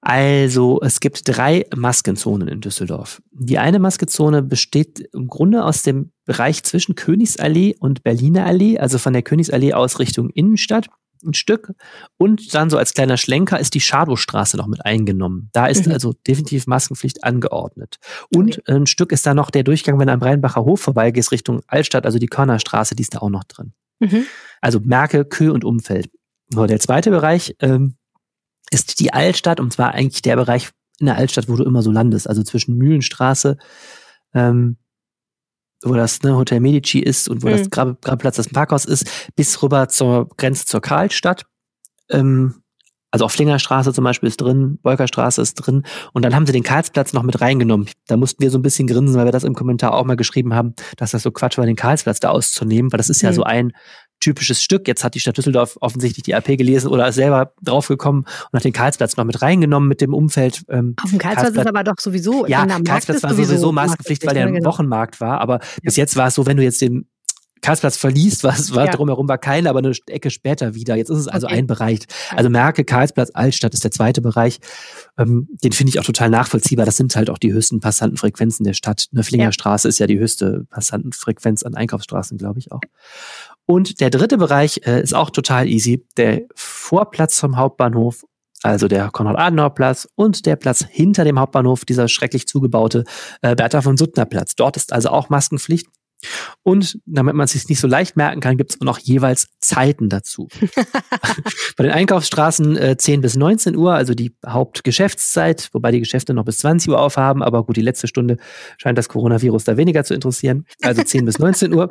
Also es gibt drei Maskenzonen in Düsseldorf. Die eine Maskezone besteht im Grunde aus dem Bereich zwischen Königsallee und Berliner Allee, also von der Königsallee aus Richtung Innenstadt ein Stück. Und dann so als kleiner Schlenker ist die Schadowstraße noch mit eingenommen. Da ist mhm. also definitiv Maskenpflicht angeordnet. Und okay. ein Stück ist da noch der Durchgang, wenn du am Rheinbacher Hof vorbeigehst, Richtung Altstadt, also die Körnerstraße, die ist da auch noch drin. Mhm. Also Merke, Kö und Umfeld. So, der zweite Bereich ähm, ist die Altstadt, und zwar eigentlich der Bereich in der Altstadt, wo du immer so landest, also zwischen Mühlenstraße, ähm, wo das ne, Hotel Medici ist und wo mhm. das Grabplatz das Parkhaus ist, bis rüber zur Grenze zur Karlstadt. Ähm, also auf Flingerstraße zum Beispiel ist drin, Wolkerstraße ist drin. Und dann haben sie den Karlsplatz noch mit reingenommen. Da mussten wir so ein bisschen grinsen, weil wir das im Kommentar auch mal geschrieben haben, dass das so Quatsch war, den Karlsplatz da auszunehmen, weil das ist mhm. ja so ein typisches Stück. Jetzt hat die Stadt Düsseldorf offensichtlich die AP gelesen oder ist selber draufgekommen und hat den Karlsplatz noch mit reingenommen mit dem Umfeld. Ähm, Auf dem Karlsplatz, Karlsplatz ist aber doch sowieso. Ja, Karlsplatz war sowieso, sowieso Maskenpflicht, weil der ein genau. Wochenmarkt war. Aber ja. bis jetzt war es so, wenn du jetzt den Karlsplatz verliest, was war ja. drumherum war keine, aber eine Ecke später wieder. Jetzt ist es also okay. ein Bereich. Also merke, Karlsplatz, Altstadt ist der zweite Bereich. Ähm, den finde ich auch total nachvollziehbar. Das sind halt auch die höchsten Passantenfrequenzen der Stadt. Flingerstraße ja. ist ja die höchste Passantenfrequenz an Einkaufsstraßen, glaube ich auch. Und der dritte Bereich äh, ist auch total easy. Der Vorplatz vom Hauptbahnhof, also der Konrad-Adenauer-Platz und der Platz hinter dem Hauptbahnhof, dieser schrecklich zugebaute äh, Bertha von Suttner-Platz. Dort ist also auch Maskenpflicht. Und damit man es sich nicht so leicht merken kann, gibt es auch noch jeweils Zeiten dazu. Bei den Einkaufsstraßen äh, 10 bis 19 Uhr, also die Hauptgeschäftszeit, wobei die Geschäfte noch bis 20 Uhr aufhaben, aber gut, die letzte Stunde scheint das Coronavirus da weniger zu interessieren. Also 10 bis 19 Uhr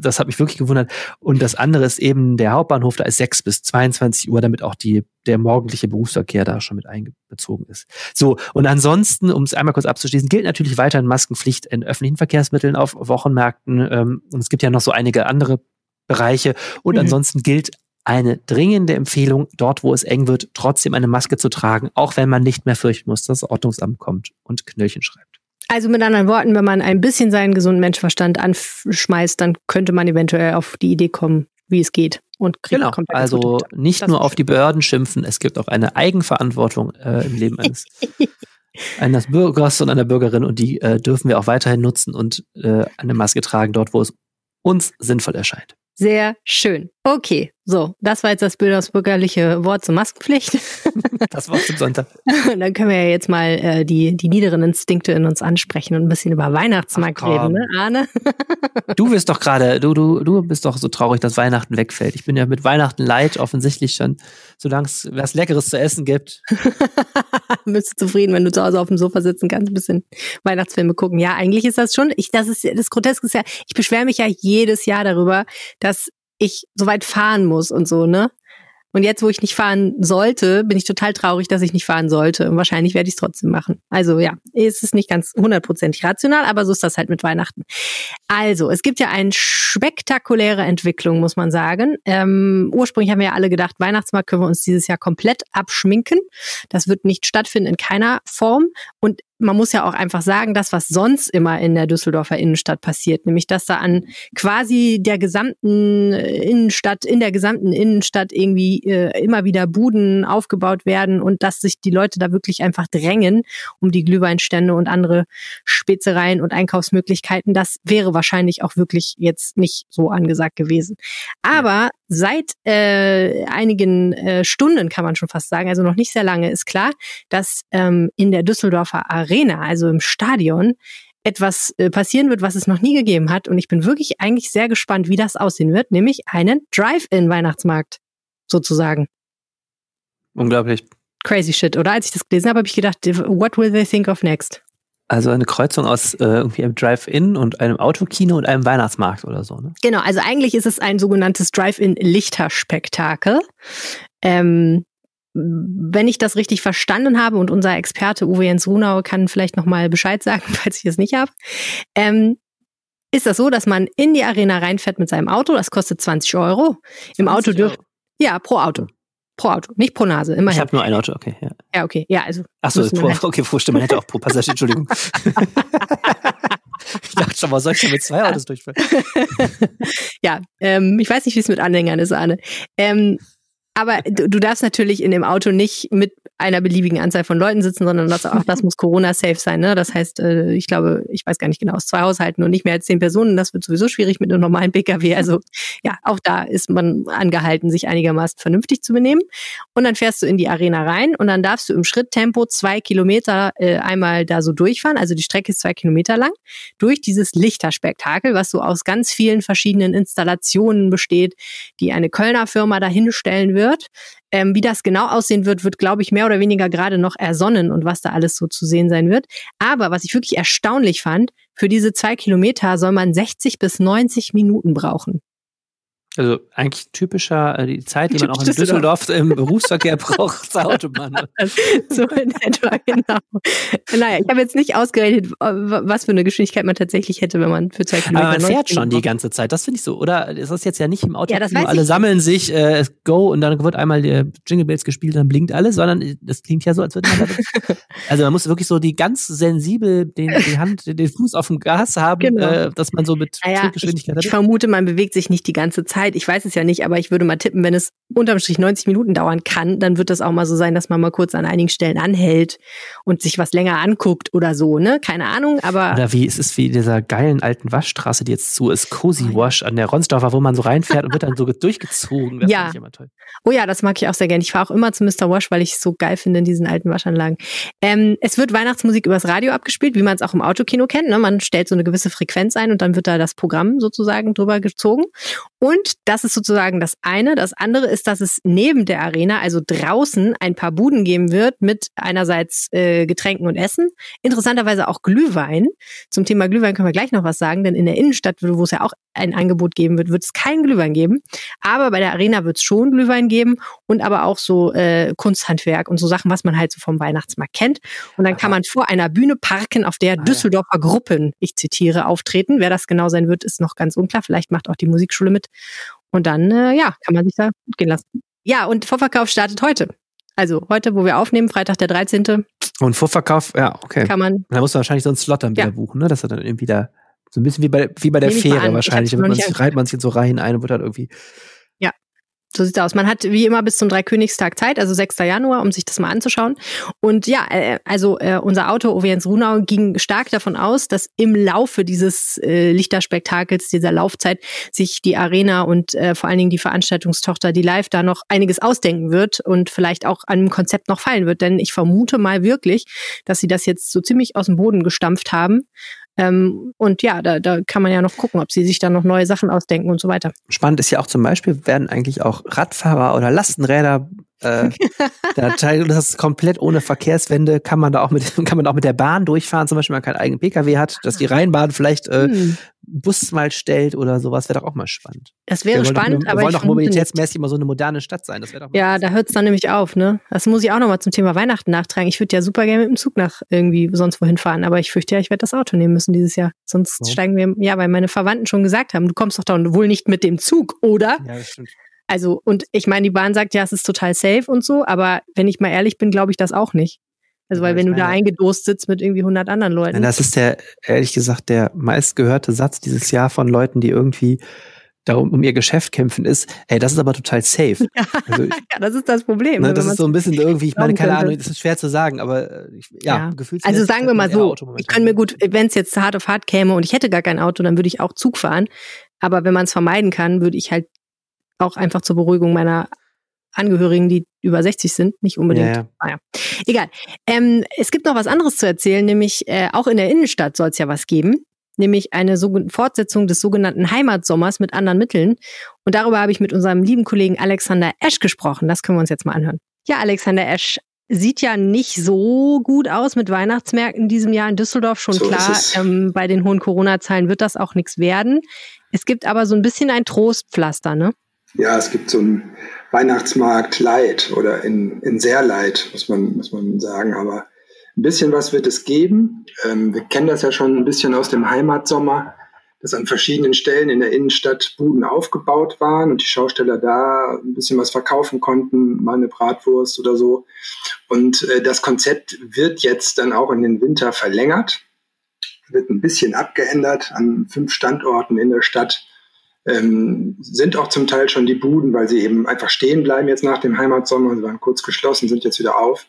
das hat mich wirklich gewundert. Und das andere ist eben der Hauptbahnhof, da ist 6 bis 22 Uhr, damit auch die, der morgendliche Berufsverkehr da schon mit einbezogen ist. So, und ansonsten, um es einmal kurz abzuschließen, gilt natürlich weiterhin Maskenpflicht in öffentlichen Verkehrsmitteln auf Wochenmärkten. Ähm, und es gibt ja noch so einige andere Bereiche. Und mhm. ansonsten gilt eine dringende Empfehlung, dort wo es eng wird, trotzdem eine Maske zu tragen, auch wenn man nicht mehr fürchten muss, dass das Ordnungsamt kommt und Knöllchen schreibt. Also mit anderen Worten, wenn man ein bisschen seinen gesunden Menschenverstand anschmeißt, dann könnte man eventuell auf die Idee kommen, wie es geht. Und kriegt genau, also nicht das nur auf die Behörden schimpfen, es gibt auch eine Eigenverantwortung äh, im Leben eines eines Bürgers und einer Bürgerin und die äh, dürfen wir auch weiterhin nutzen und äh, eine Maske tragen dort, wo es uns sinnvoll erscheint. Sehr schön. Okay, so, das war jetzt das bürgerliche Wort zur Maskenpflicht. Das Wort zum Sonntag. Dann können wir ja jetzt mal äh, die, die niederen Instinkte in uns ansprechen und ein bisschen über Weihnachtsmarkt Ach, reden, ne, Arne? Du bist doch gerade, du, du, du bist doch so traurig, dass Weihnachten wegfällt. Ich bin ja mit Weihnachten leid, offensichtlich schon, solange es was Leckeres zu essen gibt. Bist du zufrieden, wenn du zu Hause auf dem Sofa sitzen kannst, ein bisschen Weihnachtsfilme gucken? Ja, eigentlich ist das schon, ich, das ist, das Groteske ist ja, ich beschwere mich ja jedes Jahr darüber, dass ich so weit fahren muss und so, ne? Und jetzt, wo ich nicht fahren sollte, bin ich total traurig, dass ich nicht fahren sollte. Und wahrscheinlich werde ich es trotzdem machen. Also ja, es ist nicht ganz hundertprozentig rational, aber so ist das halt mit Weihnachten. Also, es gibt ja eine spektakuläre Entwicklung, muss man sagen. Ähm, ursprünglich haben wir ja alle gedacht, Weihnachtsmarkt können wir uns dieses Jahr komplett abschminken. Das wird nicht stattfinden in keiner Form. Und man muss ja auch einfach sagen, das, was sonst immer in der Düsseldorfer Innenstadt passiert, nämlich dass da an quasi der gesamten äh, Innenstadt, in der gesamten Innenstadt irgendwie äh, immer wieder Buden aufgebaut werden und dass sich die Leute da wirklich einfach drängen um die Glühweinstände und andere Spezereien und Einkaufsmöglichkeiten, das wäre wahrscheinlich auch wirklich jetzt nicht so angesagt gewesen. Aber seit äh, einigen äh, Stunden kann man schon fast sagen, also noch nicht sehr lange, ist klar, dass ähm, in der Düsseldorfer also im Stadion, etwas äh, passieren wird, was es noch nie gegeben hat. Und ich bin wirklich eigentlich sehr gespannt, wie das aussehen wird, nämlich einen Drive-In-Weihnachtsmarkt sozusagen. Unglaublich. Crazy shit, oder? Als ich das gelesen habe, habe ich gedacht, what will they think of next? Also eine Kreuzung aus äh, irgendwie einem Drive-In und einem Autokino und einem Weihnachtsmarkt oder so, ne? Genau, also eigentlich ist es ein sogenanntes Drive-In-Lichterspektakel. Ähm, wenn ich das richtig verstanden habe und unser Experte Uwe Jens Runau kann vielleicht nochmal Bescheid sagen, falls ich es nicht habe, ähm, ist das so, dass man in die Arena reinfährt mit seinem Auto, das kostet 20 Euro. Im Auto dürft, ja, pro Auto. Pro Auto, nicht pro Nase, Ich immerhin. habe nur ein Auto, okay. Ja. Ja, okay, ja, also. Achso, pro, halt- okay, pro Stimme, man hätte auch pro Passagier, Entschuldigung. ich dachte schon mal, soll ich denn mit zwei Autos durchfahren? ja, ähm, ich weiß nicht, wie es mit Anhängern ist, Arne. Ähm, aber du, du darfst natürlich in dem Auto nicht mit einer beliebigen Anzahl von Leuten sitzen, sondern das, auch das muss Corona-safe sein. Ne? Das heißt, äh, ich glaube, ich weiß gar nicht genau, aus zwei Haushalten und nicht mehr als zehn Personen. Das wird sowieso schwierig mit einem normalen Pkw. Also ja, auch da ist man angehalten, sich einigermaßen vernünftig zu benehmen. Und dann fährst du in die Arena rein und dann darfst du im Schritttempo zwei Kilometer äh, einmal da so durchfahren. Also die Strecke ist zwei Kilometer lang durch dieses Lichterspektakel, was so aus ganz vielen verschiedenen Installationen besteht, die eine Kölner Firma dahinstellen wird. Ähm, wie das genau aussehen wird, wird, glaube ich, mehr oder weniger gerade noch ersonnen und was da alles so zu sehen sein wird. Aber was ich wirklich erstaunlich fand, für diese zwei Kilometer soll man 60 bis 90 Minuten brauchen. Also eigentlich typischer, äh, die Zeit, die man auch in Düsseldorf im Berufsverkehr braucht, zur Autobahn. so in etwa, genau. Naja, ich habe jetzt nicht ausgerechnet, äh, was für eine Geschwindigkeit man tatsächlich hätte, wenn man für zwei Kilometer Aber man 90 fährt schon die ganze Zeit, das finde ich so. Oder ist das jetzt ja nicht im Auto, Ja, das weiß alle ich. sammeln sich, äh, es go und dann wird einmal der Jingle Bells gespielt, dann blinkt alles, sondern das klingt ja so, als würde man Also man muss wirklich so die ganz sensibel den, die Hand, den Fuß auf dem Gas haben, Genau. äh, dass man so mit Naja, ich, Schrittgeschwindigkeit ich vermute, man bewegt sich nicht die ganze Zeit. Ich weiß es ja nicht, aber ich würde mal tippen, wenn es unterm Strich 90 Minuten dauern kann, dann wird das auch mal so sein, dass man mal kurz an einigen Stellen anhält und sich was länger anguckt oder so, ne? Keine Ahnung, aber Oder wie, es ist wie dieser geilen alten Waschstraße, die jetzt zu ist, Cozy Oh. Wash an der Ronsdorfer, wo man so reinfährt und wird dann so durchgezogen. Das Ja. finde ich immer toll. oh ja, das mag ich auch sehr gerne. Ich fahre auch immer zu Mr. Wash, weil ich es so geil finde in diesen alten Waschanlagen. Ähm, es wird Weihnachtsmusik übers Radio abgespielt, wie man es auch im Autokino kennt. Ne? Man stellt so eine gewisse Frequenz ein und dann wird da das Programm sozusagen drüber gezogen. Und das ist sozusagen das eine. Das andere ist, dass es neben der Arena, also draußen, ein paar Buden geben wird mit einerseits äh, Getränken und Essen, interessanterweise auch Glühwein. Zum Thema Glühwein können wir gleich noch was sagen, denn in der Innenstadt, wo es ja auch ein Angebot geben wird, wird es keinen Glühwein geben. Aber bei der Arena wird es schon Glühwein geben und aber auch so äh, Kunsthandwerk und so Sachen, was man halt so vom Weihnachtsmarkt kennt. Und dann kann Aha. man vor einer Bühne parken, auf der ja. Düsseldorfer Gruppen, ich zitiere, auftreten. Wer das genau sein wird, ist noch ganz unklar. Vielleicht macht auch die Musikschule mit. Und dann, äh, ja, kann man sich da gut gehen lassen. Ja, und Vorverkauf startet heute. Also heute, wo wir aufnehmen, Freitag der 13., Und Vorverkauf, ja, okay. kann man Da muss man wahrscheinlich so einen Slot dann wieder Ja. buchen, ne? Dass er dann irgendwie da, so ein bisschen wie bei, wie bei der Fähre wahrscheinlich. Man sich, reiht man sich so Reihen ein und wird dann irgendwie. So sieht's aus. Man hat wie immer bis zum Dreikönigstag Zeit, also 6. Januar, um sich das mal anzuschauen. Und ja, äh, also äh, unser Autor Oviens Runau ging stark davon aus, dass im Laufe dieses äh, Lichterspektakels, dieser Laufzeit, sich die Arena und äh, vor allen Dingen die Veranstaltungstochter, die Live, da noch einiges ausdenken wird und vielleicht auch an dem Konzept noch fallen wird. Denn ich vermute mal wirklich, dass sie das jetzt so ziemlich aus dem Boden gestampft haben ähm, und ja, da, da kann man ja noch gucken, ob sie sich dann noch neue Sachen ausdenken und so weiter. Spannend ist ja auch zum Beispiel, werden eigentlich auch Radfahrer oder Lastenräder äh, da das ist komplett ohne Verkehrswende, kann man da auch mit, kann man auch mit der Bahn durchfahren, zum Beispiel, wenn man keinen eigenen Pkw hat, dass die Rheinbahn vielleicht äh, hm. Bus mal stellt oder sowas, wäre doch auch mal spannend. Das wäre wir spannend, wir, aber. Wir wollen doch mobilitätsmäßig immer so eine moderne Stadt sein. Das doch ja, da hört es dann nämlich auf, ne? Das muss ich auch nochmal zum Thema Weihnachten nachtragen. Ich würde ja super gerne mit dem Zug nach irgendwie sonst wohin fahren, aber ich fürchte ja, ich werde das Auto nehmen müssen dieses Jahr. Sonst oh. steigen wir, ja, weil meine Verwandten schon gesagt haben, du kommst doch da wohl nicht mit dem Zug, oder? Ja, das stimmt. Also, und ich meine, die Bahn sagt ja, es ist total safe und so, aber wenn ich mal ehrlich bin, glaube ich das auch nicht. Also, weil ja, wenn du da eingedost sitzt mit irgendwie 100 anderen Leuten. Das ist der, ehrlich gesagt, der meistgehörte Satz dieses Jahr von Leuten, die irgendwie darum um ihr Geschäft kämpfen, ist, ey, das ist aber total safe. Also ja, das ist das Problem. Ne, das ist so ein bisschen irgendwie, ich meine, keine Ahnung, das ist schwer zu sagen, aber äh, ich, ja, ja. gefühlt. Also sagen wir mal so, ich könnte mir gut, wenn es jetzt hart auf hart käme und ich hätte gar kein Auto, dann würde ich auch Zug fahren. Aber wenn man es vermeiden kann, würde ich halt auch einfach zur Beruhigung meiner Angehörigen, die über 60 sind, nicht unbedingt. Ja, ja. Naja. Egal. Ähm, es gibt noch was anderes zu erzählen, nämlich äh, auch in der Innenstadt soll es ja was geben, nämlich eine so Fortsetzung des sogenannten Heimatsommers mit anderen Mitteln. Und darüber habe ich mit unserem lieben Kollegen Alexander Esch gesprochen. Das können wir uns jetzt mal anhören. Ja, Alexander Esch, sieht ja nicht so gut aus mit Weihnachtsmärkten in diesem Jahr in Düsseldorf. Schon so klar, ähm, bei den hohen Corona-Zahlen wird das auch nichts werden. Es gibt aber so ein bisschen ein Trostpflaster, ne? Ja, es gibt so einen Weihnachtsmarkt Light oder in, in sehr Light, muss man, muss man sagen. Aber ein bisschen was wird es geben. Ähm, wir kennen das ja schon ein bisschen aus dem Heimatsommer, dass an verschiedenen Stellen in der Innenstadt Buden aufgebaut waren und die Schausteller da ein bisschen was verkaufen konnten, mal eine Bratwurst oder so. Und äh, das Konzept wird jetzt dann auch in den Winter verlängert, wird ein bisschen abgeändert an fünf Standorten in der Stadt ähm, sind auch zum Teil schon die Buden, weil sie eben einfach stehen bleiben jetzt nach dem Heimatsommer. Sie waren kurz geschlossen, sind jetzt wieder auf.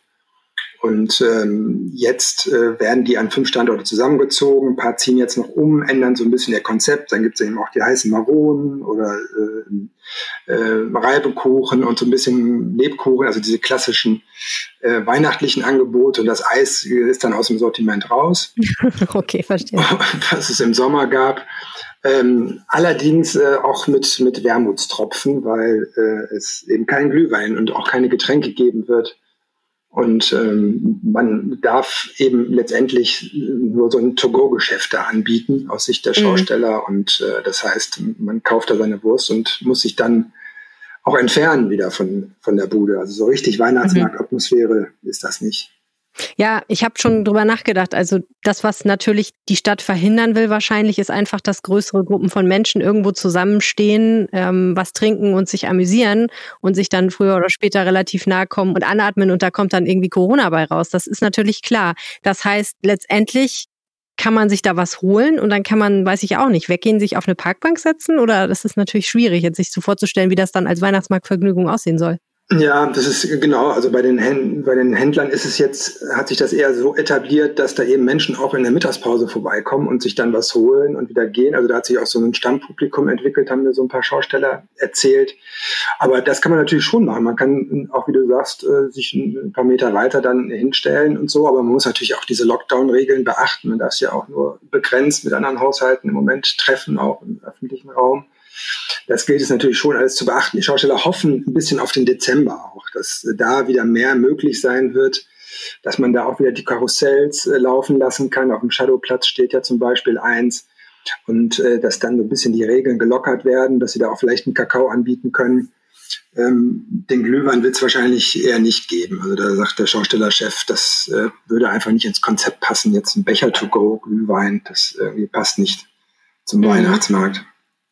Und ähm, jetzt äh, werden die an fünf Standorte zusammengezogen. Ein paar ziehen jetzt noch um, ändern so ein bisschen ihr Konzept. Dann gibt es eben auch die heißen Maronen oder äh, äh, Reibekuchen und so ein bisschen Lebkuchen, also diese klassischen äh, weihnachtlichen Angebote. Und das Eis ist dann aus dem Sortiment raus. okay, verstehe. Was es im Sommer gab. Ähm, allerdings äh, auch mit, mit Wermutstropfen, weil äh, es eben keinen Glühwein und auch keine Getränke geben wird. Und ähm, man darf eben letztendlich nur so ein To-Go-Geschäft da anbieten aus Sicht der mhm. Schausteller. Mhm. Und äh, das heißt, man kauft da seine Wurst und muss sich dann auch entfernen wieder von, von der Bude. Also so richtig Weihnachtsmarktatmosphäre mhm. ist das nicht. Ja, ich habe schon drüber nachgedacht. Also das, was natürlich die Stadt verhindern will, wahrscheinlich, ist einfach, dass größere Gruppen von Menschen irgendwo zusammenstehen, ähm, was trinken und sich amüsieren und sich dann früher oder später relativ nahe kommen und anatmen und da kommt dann irgendwie Corona bei raus. Das ist natürlich klar. Das heißt, letztendlich kann man sich da was holen und dann kann man, weiß ich auch nicht, weggehen, sich auf eine Parkbank setzen oder das ist natürlich schwierig, jetzt sich so vorzustellen, wie das dann als Weihnachtsmarktvergnügung aussehen soll. Ja, das ist genau. Also bei den, bei den Händlern ist es jetzt, hat sich das eher so etabliert, dass da eben Menschen auch in der Mittagspause vorbeikommen und sich dann was holen und wieder gehen. Also da hat sich auch so ein Stammpublikum entwickelt, haben mir so ein paar Schausteller erzählt. Aber das kann man natürlich schon machen. Man kann auch, wie du sagst, äh, sich ein paar Meter weiter dann hinstellen und so. Aber man muss natürlich auch diese Lockdown-Regeln beachten. Man darf sich ja auch nur begrenzt mit anderen Haushalten im Moment treffen, auch im öffentlichen Raum. Das gilt es natürlich schon alles zu beachten. Die Schausteller hoffen ein bisschen auf den Dezember auch, dass da wieder mehr möglich sein wird, dass man da auch wieder die Karussells äh, laufen lassen kann. Auf dem Shadowplatz steht ja zum Beispiel eins und äh, dass dann so ein bisschen die Regeln gelockert werden, dass sie da auch vielleicht einen Kakao anbieten können. Ähm, den Glühwein wird es wahrscheinlich eher nicht geben. Also da sagt der Schaustellerchef, das äh, würde einfach nicht ins Konzept passen. Jetzt ein Becher to go Glühwein, das irgendwie passt nicht zum mhm. Weihnachtsmarkt.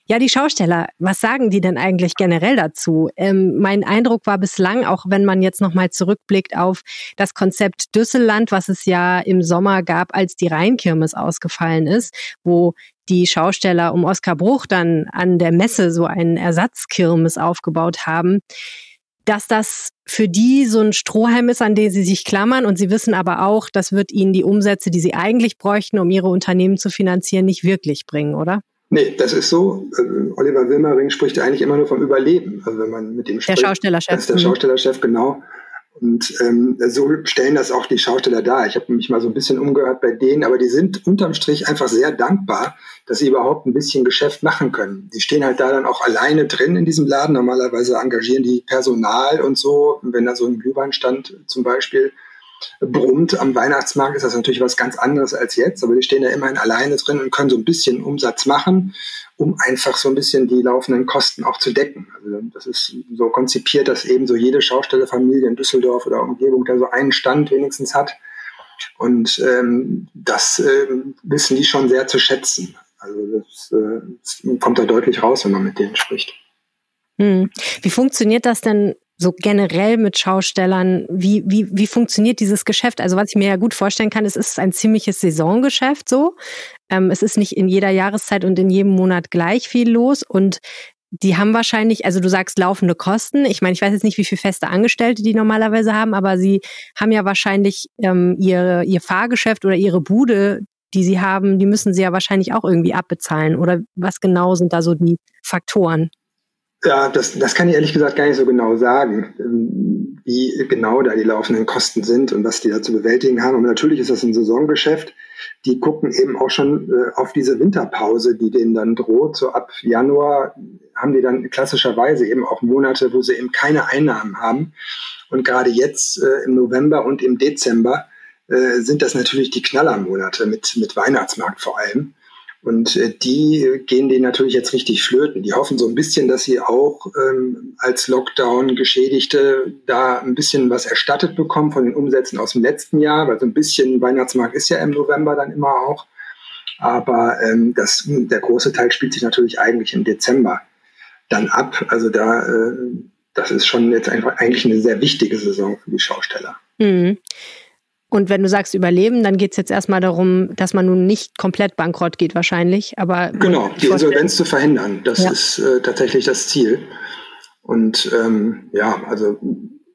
Ja, die Schausteller, was sagen die denn eigentlich generell dazu? Ähm, mein Eindruck war bislang, auch wenn man jetzt nochmal zurückblickt auf das Konzept Düsselland, was es ja im Sommer gab, als die Rheinkirmes ausgefallen ist, wo die Schausteller um Oskar Bruch dann an der Messe so einen Ersatzkirmes aufgebaut haben, dass das für die so ein Strohhalm ist, an den sie sich klammern. Und sie wissen aber auch, das wird ihnen die Umsätze, die sie eigentlich bräuchten, um ihre Unternehmen zu finanzieren, nicht wirklich bringen, oder? Nee, das ist so. Äh, Oliver Wilmering spricht eigentlich immer nur vom Überleben. Also wenn man mit ihm spricht. Der Schaustellerchef. Das ist der mhm. Schaustellerchef, genau. Und ähm, so stellen das auch die Schausteller dar. Ich habe mich mal so ein bisschen umgehört bei denen, aber die sind unterm Strich einfach sehr dankbar, dass sie überhaupt ein bisschen Geschäft machen können. Die stehen halt da dann auch alleine drin in diesem Laden. Normalerweise engagieren die Personal und so. Wenn da so ein Glühweinstand zum Beispiel brummt am Weihnachtsmarkt, ist das natürlich was ganz anderes als jetzt. Aber die stehen da immerhin alleine drin und können so ein bisschen Umsatz machen um einfach so ein bisschen die laufenden Kosten auch zu decken. Also das ist so konzipiert, dass eben so jede Schaustellerfamilie in Düsseldorf oder Umgebung da so einen Stand wenigstens hat. Und ähm, das äh, wissen die schon sehr zu schätzen. Also das, äh, das kommt da deutlich raus, wenn man mit denen spricht. Hm. Wie funktioniert das denn so generell mit Schaustellern, wie, wie, wie funktioniert dieses Geschäft? Also was ich mir ja gut vorstellen kann, es ist ein ziemliches Saisongeschäft so. Ähm, es ist nicht in jeder Jahreszeit und in jedem Monat gleich viel los und die haben wahrscheinlich, also du sagst laufende Kosten. Ich meine, ich weiß jetzt nicht, wie viele feste Angestellte die normalerweise haben, aber sie haben ja wahrscheinlich ähm, ihr, ihr Fahrgeschäft oder ihre Bude, die sie haben, die müssen sie ja wahrscheinlich auch irgendwie abbezahlen. Oder was genau sind da so die Faktoren? Ja, das, das kann ich ehrlich gesagt gar nicht so genau sagen, ähm, wie genau da die laufenden Kosten sind und was die da zu bewältigen haben. Und natürlich ist das ein Saisongeschäft. Die gucken eben auch schon äh, auf diese Winterpause, die denen dann droht. So ab Januar haben die dann klassischerweise eben auch Monate, wo sie eben keine Einnahmen haben. Und gerade jetzt äh, im November und im Dezember äh, sind das natürlich die Knallermonate mit, mit Weihnachtsmarkt vor allem. Und äh, die gehen denen natürlich jetzt richtig flöten. Die hoffen so ein bisschen, dass sie auch ähm, als Lockdown-Geschädigte da ein bisschen was erstattet bekommen von den Umsätzen aus dem letzten Jahr, weil so ein bisschen Weihnachtsmarkt ist ja im November dann immer auch. Aber ähm, das, der große Teil spielt sich natürlich eigentlich im Dezember dann ab. Also da, äh, das ist schon jetzt einfach eigentlich eine sehr wichtige Saison für die Schausteller. Mhm. Und wenn du sagst überleben, dann geht es jetzt erstmal darum, dass man nun nicht komplett bankrott geht wahrscheinlich. Aber genau, die Insolvenz zu verhindern, das ja. ist äh, tatsächlich das Ziel. Und ähm, ja, also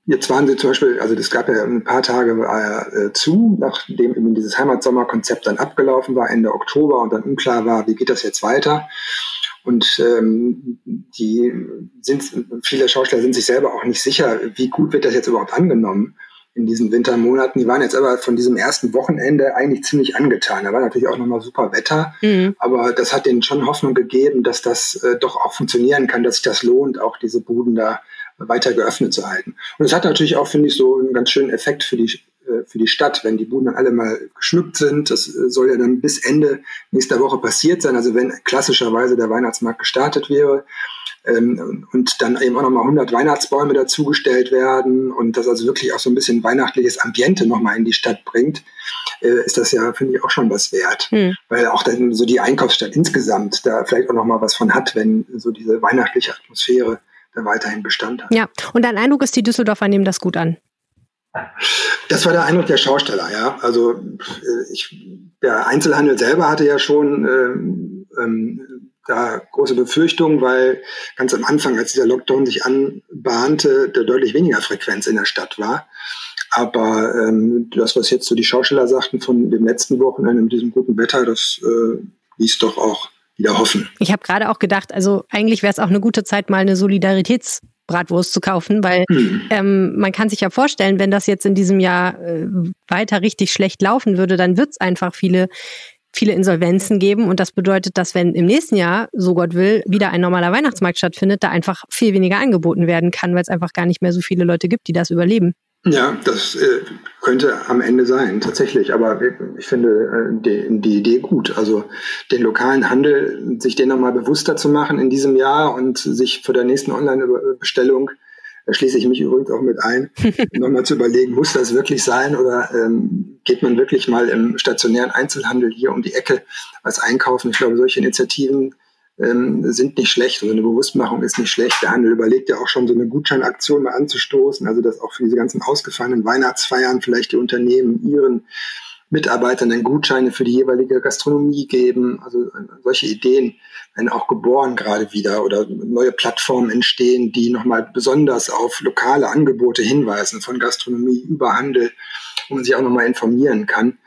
jetzt waren sie zum Beispiel, also das gab ja ein paar Tage äh, zu, nachdem eben dieses Heimatsommerkonzept dann abgelaufen war, Ende Oktober und dann unklar war, wie geht das jetzt weiter. Und ähm, die sind, viele Schauspieler sind sich selber auch nicht sicher, wie gut wird das jetzt überhaupt angenommen in diesen Wintermonaten. Die waren jetzt aber von diesem ersten Wochenende eigentlich ziemlich angetan. Da war natürlich auch nochmal super Wetter, mhm. aber das hat denen schon Hoffnung gegeben, dass das äh, doch auch funktionieren kann, dass sich das lohnt, auch diese Buden da weiter geöffnet zu halten. Und es hat natürlich auch, finde ich, so einen ganz schönen Effekt für die, äh, für die Stadt, wenn die Buden dann alle mal geschmückt sind. Das äh, soll ja dann bis Ende nächster Woche passiert sein. Also wenn klassischerweise der Weihnachtsmarkt gestartet wäre, ähm, und dann eben auch nochmal 100 Weihnachtsbäume dazugestellt werden und das also wirklich auch so ein bisschen weihnachtliches Ambiente nochmal in die Stadt bringt, äh, ist das ja, finde ich, auch schon was wert. Hm. Weil auch dann so die Einkaufsstadt insgesamt da vielleicht auch nochmal was von hat, wenn so diese weihnachtliche Atmosphäre da weiterhin Bestand hat. Ja, und dein Eindruck ist, die Düsseldorfer nehmen das gut an. Das war der Eindruck der Schausteller, ja. Also äh, ich, der Einzelhandel selber hatte ja schon ähm, ähm, da große Befürchtungen, weil ganz am Anfang, als dieser Lockdown sich anbahnte, da deutlich weniger Frequenz in der Stadt war. Aber ähm, das, was jetzt so die Schausteller sagten von dem letzten Wochenende mit diesem guten Wetter, das äh, ließ doch auch wieder hoffen. Ich habe gerade auch gedacht, also eigentlich wäre es auch eine gute Zeit, mal eine Solidaritäts- Bratwurst zu kaufen, weil hm. ähm, man kann sich ja vorstellen, wenn das jetzt in diesem Jahr äh, weiter richtig schlecht laufen würde, dann wird es einfach viele viele Insolvenzen geben. Und das bedeutet, dass wenn im nächsten Jahr, so Gott will, wieder ein normaler Weihnachtsmarkt stattfindet, da einfach viel weniger angeboten werden kann, weil es einfach gar nicht mehr so viele Leute gibt, die das überleben. Ja, das äh, könnte am Ende sein, tatsächlich. Aber ich finde äh, die, die, Idee gut. Also den lokalen Handel, sich den nochmal bewusster zu machen in diesem Jahr und sich für der nächsten Online-Bestellung da schließe ich mich übrigens auch mit ein, nochmal zu überlegen, muss das wirklich sein oder ähm, geht man wirklich mal im stationären Einzelhandel hier um die Ecke was einkaufen? Ich glaube, solche Initiativen ähm, sind nicht schlecht. Also eine Bewusstmachung ist nicht schlecht. Der Handel überlegt ja auch schon so eine Gutscheinaktion mal anzustoßen, also dass auch für diese ganzen ausgefallenen Weihnachtsfeiern vielleicht die Unternehmen ihren Mitarbeitern dann Gutscheine für die jeweilige Gastronomie geben. Also äh, solche Ideen werden auch geboren gerade wieder oder neue Plattformen entstehen, die nochmal besonders auf lokale Angebote hinweisen, von Gastronomie über Handel, wo man sich auch nochmal informieren kann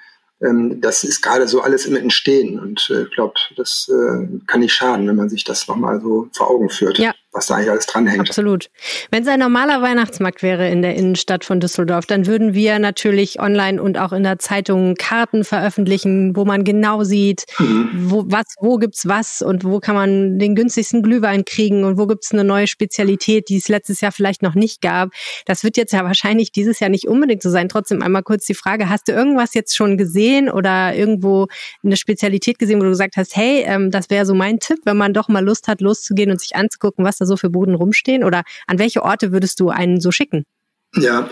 ähm, das ist gerade so alles im Entstehen und ich äh, glaube, das äh, kann nicht schaden, wenn man sich das nochmal so vor Augen führt. Ja, was da eigentlich alles dranhängt. Absolut. Wenn es ein normaler Weihnachtsmarkt wäre in der Innenstadt von Düsseldorf, dann würden wir natürlich online und auch in der Zeitung Karten veröffentlichen, wo man genau sieht, mhm. wo, was, wo gibt's was und wo kann man den günstigsten Glühwein kriegen und wo gibt's eine neue Spezialität, die es letztes Jahr vielleicht noch nicht gab. Das wird jetzt ja wahrscheinlich dieses Jahr nicht unbedingt so sein. Trotzdem einmal kurz die Frage, hast du irgendwas jetzt schon gesehen oder irgendwo eine Spezialität gesehen, wo du gesagt hast, hey, ähm, das wäre so mein Tipp, wenn man doch mal Lust hat, loszugehen und sich anzugucken, was da so für Boden rumstehen? Oder an welche Orte würdest du einen so schicken? Ja,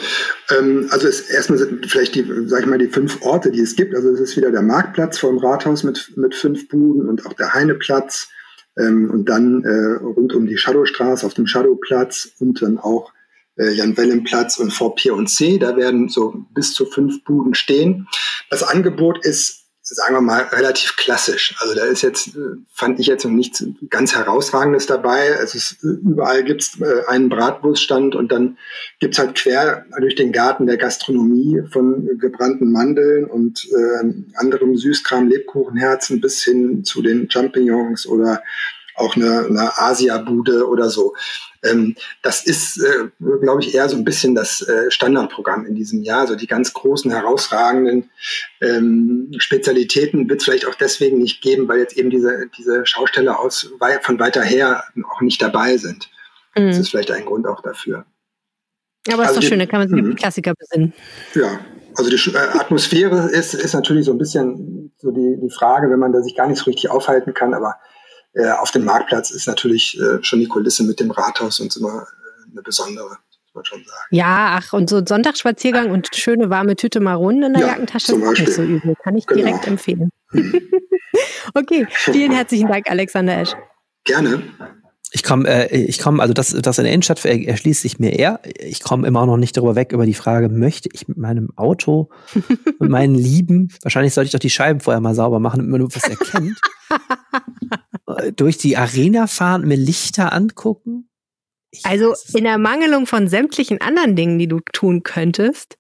ähm, also es, erstmal sind vielleicht die, sag ich mal, die fünf Orte, die es gibt. Also es ist wieder der Marktplatz vor dem Rathaus mit, mit fünf Buden und auch der Heineplatz ähm, und dann äh, rund um die Shadowstraße auf dem Shadowplatz und dann auch äh, Jan Wellenplatz und vor Pier und C. Da werden so bis zu fünf Buden stehen. Das Angebot ist sagen wir mal, relativ klassisch. Also da ist jetzt, äh, fand ich jetzt noch nichts ganz Herausragendes dabei. Es ist, überall gibt's äh, einen Bratwurststand und dann gibt's halt quer durch den Garten der Gastronomie von gebrannten Mandeln und äh, anderem Süßkram, Lebkuchenherzen bis hin zu den Champignons oder auch eine, eine Asia-Bude oder so. Ähm, das ist, äh, glaube ich, eher so ein bisschen das äh, Standardprogramm in diesem Jahr. So die ganz großen, herausragenden ähm, Spezialitäten wird es vielleicht auch deswegen nicht geben, weil jetzt eben diese, diese Schausteller aus, von weiter her auch nicht dabei sind. Mhm. Das ist vielleicht ein Grund auch dafür. Aber also ist doch schön, da kann man sich auf die mhm. Klassiker besinnen. Ja, also die äh, Atmosphäre ist, ist natürlich so ein bisschen so die, die Frage, wenn man da sich gar nicht so richtig aufhalten kann, aber äh, auf dem Marktplatz ist natürlich äh, schon die Kulisse mit dem Rathaus und immer äh, eine besondere. muss man Schon sagen. Ja, ach, und so ein Sonntagsspaziergang und schöne warme Tüte Maronen in der ja, Jackentasche ist auch nicht so übel. Kann ich genau. direkt empfehlen. Hm. okay, vielen herzlichen Dank, Alexander Esch. Gerne. Ich komme, äh, ich komme, also das, das in der Innenstadt erschließt sich mir eher. Ich komme immer noch nicht darüber weg über die Frage, möchte ich mit meinem Auto, mit meinen Lieben, wahrscheinlich sollte ich doch die Scheiben vorher mal sauber machen, damit man nur was erkennt, durch die Arena fahren, mir Lichter angucken. Ich also in Ermangelung von sämtlichen anderen Dingen, die du tun könntest,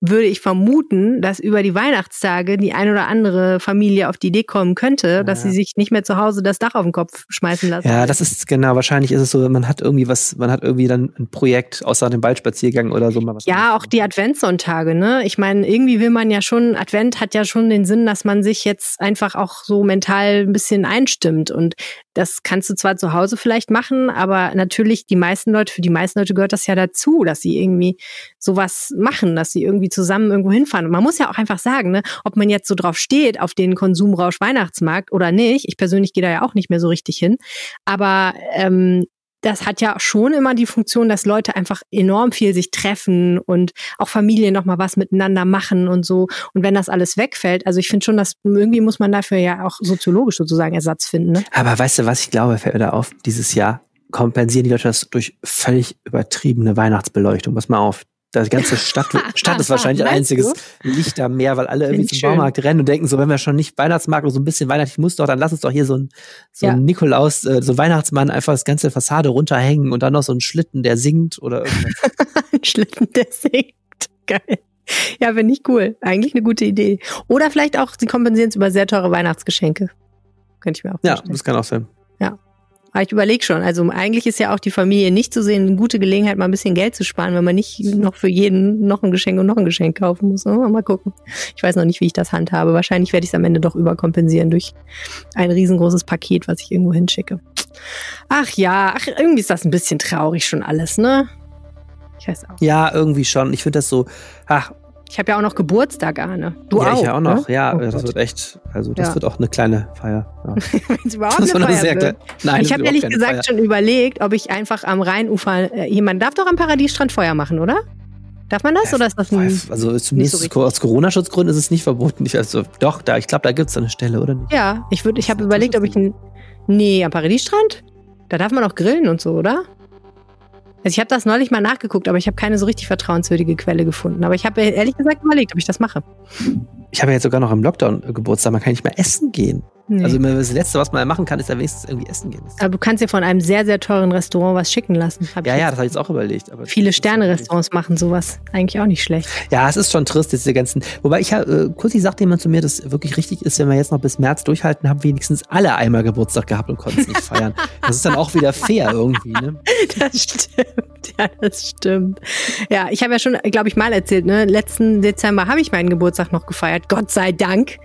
würde ich vermuten, dass über die Weihnachtstage die ein oder andere Familie auf die Idee kommen könnte, ja. dass sie sich nicht mehr zu Hause das Dach auf den Kopf schmeißen lassen. Ja, das ist genau. Wahrscheinlich ist es so, man hat irgendwie was, man hat irgendwie dann ein Projekt außer dem Waldspaziergang oder so. Mal was ja, auch die Adventssonntage, ne? Ich meine, irgendwie will man ja schon, Advent hat ja schon den Sinn, dass man sich jetzt einfach auch so mental ein bisschen einstimmt. Und das kannst du zwar zu Hause vielleicht machen, aber natürlich die meisten Leute, für die meisten Leute gehört das ja dazu, dass sie irgendwie sowas machen, dass sie irgendwie zusammen irgendwo hinfahren. Und man muss ja auch einfach sagen, ne, ob man jetzt so drauf steht, auf den Konsumrausch Weihnachtsmarkt oder nicht. Ich persönlich gehe da ja auch nicht mehr so richtig hin. Aber ähm, das hat ja schon immer die Funktion, dass Leute einfach enorm viel sich treffen und auch Familien nochmal was miteinander machen und so. Und wenn das alles wegfällt, also ich finde schon, dass irgendwie muss man dafür ja auch soziologisch sozusagen Ersatz finden. Ne? Aber weißt du, was ich glaube, fällt da auf, dieses Jahr kompensieren die Leute das durch völlig übertriebene Weihnachtsbeleuchtung. Pass mal auf, die ganze Stadt, Stadt ist wahrscheinlich ein einziges Lichtermeer, weil alle irgendwie zum schön. Baumarkt rennen und denken so, wenn wir schon nicht Weihnachtsmarkt oder so ein bisschen weihnachtlich muss doch, dann lass uns doch hier so ein, so ja. ein Nikolaus, äh, so ein Weihnachtsmann einfach das ganze Fassade runterhängen und dann noch so ein Schlitten, der singt oder irgendwas. ein Schlitten, der singt. Geil. Ja, finde ich cool. Eigentlich eine gute Idee. Oder vielleicht auch, sie kompensieren es über sehr teure Weihnachtsgeschenke. Könnte ich mir auch vorstellen. Ja, das kann auch sein. Ja. Aber ich überlege schon, also eigentlich ist ja auch die Familie nicht zu sehen, eine gute Gelegenheit, mal ein bisschen Geld zu sparen, wenn man nicht noch für jeden noch ein Geschenk und noch ein Geschenk kaufen muss. Mal gucken. Ich weiß noch nicht, wie ich das handhabe. Wahrscheinlich werde ich es am Ende doch überkompensieren durch ein riesengroßes Paket, was ich irgendwo hinschicke. Ach ja, ach, irgendwie ist das ein bisschen traurig schon alles, ne? Ich weiß auch. Ja, irgendwie schon. Ich finde das so, ach, ich habe ja auch noch Geburtstag, Arne. Du ja, auch. Ja, auch noch. Ne? Ja, oh das Gott. wird echt, also das ja. wird auch eine kleine Feier. Ja. Wenn es überhaupt eine Feier wird. Nein, ich habe ehrlich gesagt Feier. schon überlegt, ob ich einfach am Rheinufer, äh, jemand darf doch am Paradiesstrand Feuer machen, oder? Darf man das ja, oder ist das ein, Also zumindest so aus Corona-Schutzgründen ist es nicht verboten. Ich, also, doch, da, ich glaube, da gibt es eine Stelle, oder nicht? Ja, ich, würd, ich habe überlegt, ob ich ein. Nee, am Paradiesstrand? Da darf man auch grillen und so, oder? Also ich habe das neulich mal nachgeguckt, aber ich habe keine so richtig vertrauenswürdige Quelle gefunden. Aber ich habe ehrlich gesagt überlegt, ob ich das mache. Ich habe ja jetzt sogar noch im Lockdown Geburtstag, man kann nicht mehr essen gehen. Nee. Also das Letzte, was man machen kann, ist ja wenigstens irgendwie essen gehen. aber du kannst dir von einem sehr, sehr teuren Restaurant was schicken lassen. Ja, ja, das habe ich jetzt auch überlegt. Aber Viele Sterne-Restaurants machen sowas. Eigentlich auch nicht schlecht. Ja, es ist schon trist, diese ganzen. Wobei ich äh, kurz sagte jemand zu mir, dass wirklich richtig ist, wenn wir jetzt noch bis März durchhalten, haben wenigstens alle einmal Geburtstag gehabt und konnten es nicht feiern. Das ist dann auch wieder fair irgendwie, ne? Das stimmt. Ja, das stimmt. Ja, ich habe ja schon, glaube ich, mal erzählt, ne? Letzten Dezember habe ich meinen Geburtstag noch gefeiert. Gott sei Dank.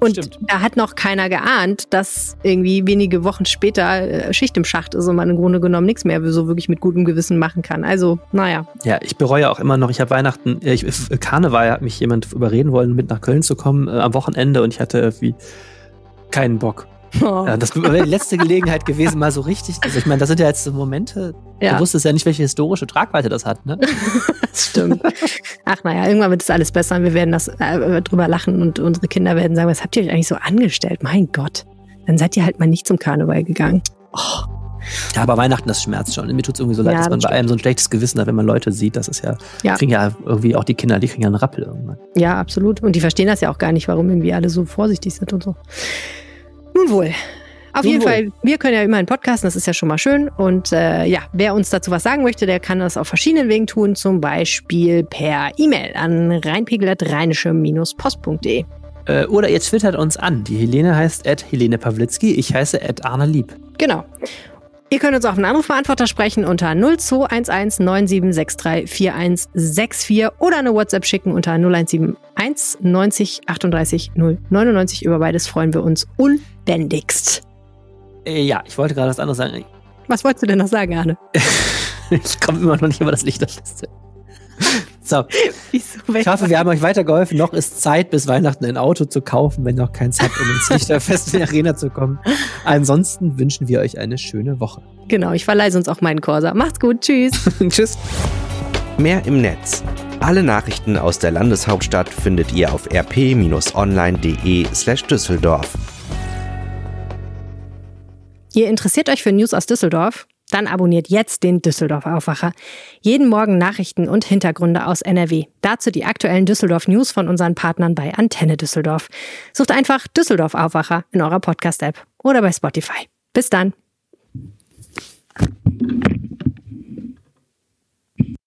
Und Stimmt. da hat noch keiner geahnt, dass irgendwie wenige Wochen später äh, Schicht im Schacht ist und man im Grunde genommen nichts mehr so wirklich mit gutem Gewissen machen kann. Also, naja. Ja, ich bereue auch immer noch, ich habe Weihnachten, äh, ich, äh, Karneval hat mich jemand überreden wollen, mit nach Köln zu kommen äh, am Wochenende und ich hatte irgendwie keinen Bock. Oh, Ja, das wäre die letzte Gelegenheit gewesen, mal so richtig. Also ich meine, das sind ja jetzt so Momente, ja, du wusstest ja nicht, welche historische Tragweite das hat, ne? das stimmt. Ach naja, irgendwann wird es alles besser und wir werden das äh, drüber lachen und unsere Kinder werden sagen, was habt ihr euch eigentlich so angestellt? Mein Gott. Dann seid ihr halt mal nicht zum Karneval gegangen. Ja, aber Weihnachten, das schmerzt schon. Mir tut es irgendwie so leid, Ja, dass man bei einem so ein schlechtes Gewissen hat, wenn man Leute sieht. Das ist ja, Ja. kriegen ja irgendwie auch die Kinder, die kriegen ja einen Rappel irgendwann. Ja, absolut. Und die verstehen das ja auch gar nicht, warum irgendwie alle so vorsichtig sind und so. Nun wohl. Auf Nun jeden wohl. Fall, wir können ja immer einen Podcast, das ist ja schon mal schön. Und äh, ja, wer uns dazu was sagen möchte, der kann das auf verschiedenen Wegen tun, zum Beispiel per E-Mail an reinpegel.rheinische-post.de. Äh, oder ihr twittert uns an. Die Helene heißt at Helene Pawlitzki, ich heiße at Arne Lieb. Genau. Ihr könnt uns auf einen Anrufbeantworter sprechen unter 0211 9763 4164 oder eine WhatsApp schicken unter 0171 90 38 099. Über beides freuen wir uns unbändigst. Äh, ja, ich wollte gerade was anderes sagen. Was wolltest du denn noch sagen, Arne? Ich komme immer noch nicht über das Lichterfeste. So, Wieso? ich hoffe, wir haben euch weitergeholfen. Noch ist Zeit, bis Weihnachten ein Auto zu kaufen, wenn ihr noch keins habt, um ins Lichterfest in die Arena zu kommen. Ansonsten wünschen wir euch eine schöne Woche. Genau, ich verleise uns auch meinen Corsa. Macht's gut, tschüss. Tschüss. Mehr im Netz. Alle Nachrichten aus der Landeshauptstadt findet ihr auf rp-online.de slash Düsseldorf. Ihr interessiert euch für News aus Düsseldorf? Dann abonniert jetzt den Düsseldorf Aufwacher. Jeden Morgen Nachrichten und Hintergründe aus NRW. Dazu die aktuellen Düsseldorf News von unseren Partnern bei Antenne Düsseldorf. Sucht einfach Düsseldorf Aufwacher in eurer Podcast-App oder bei Spotify. Bis dann.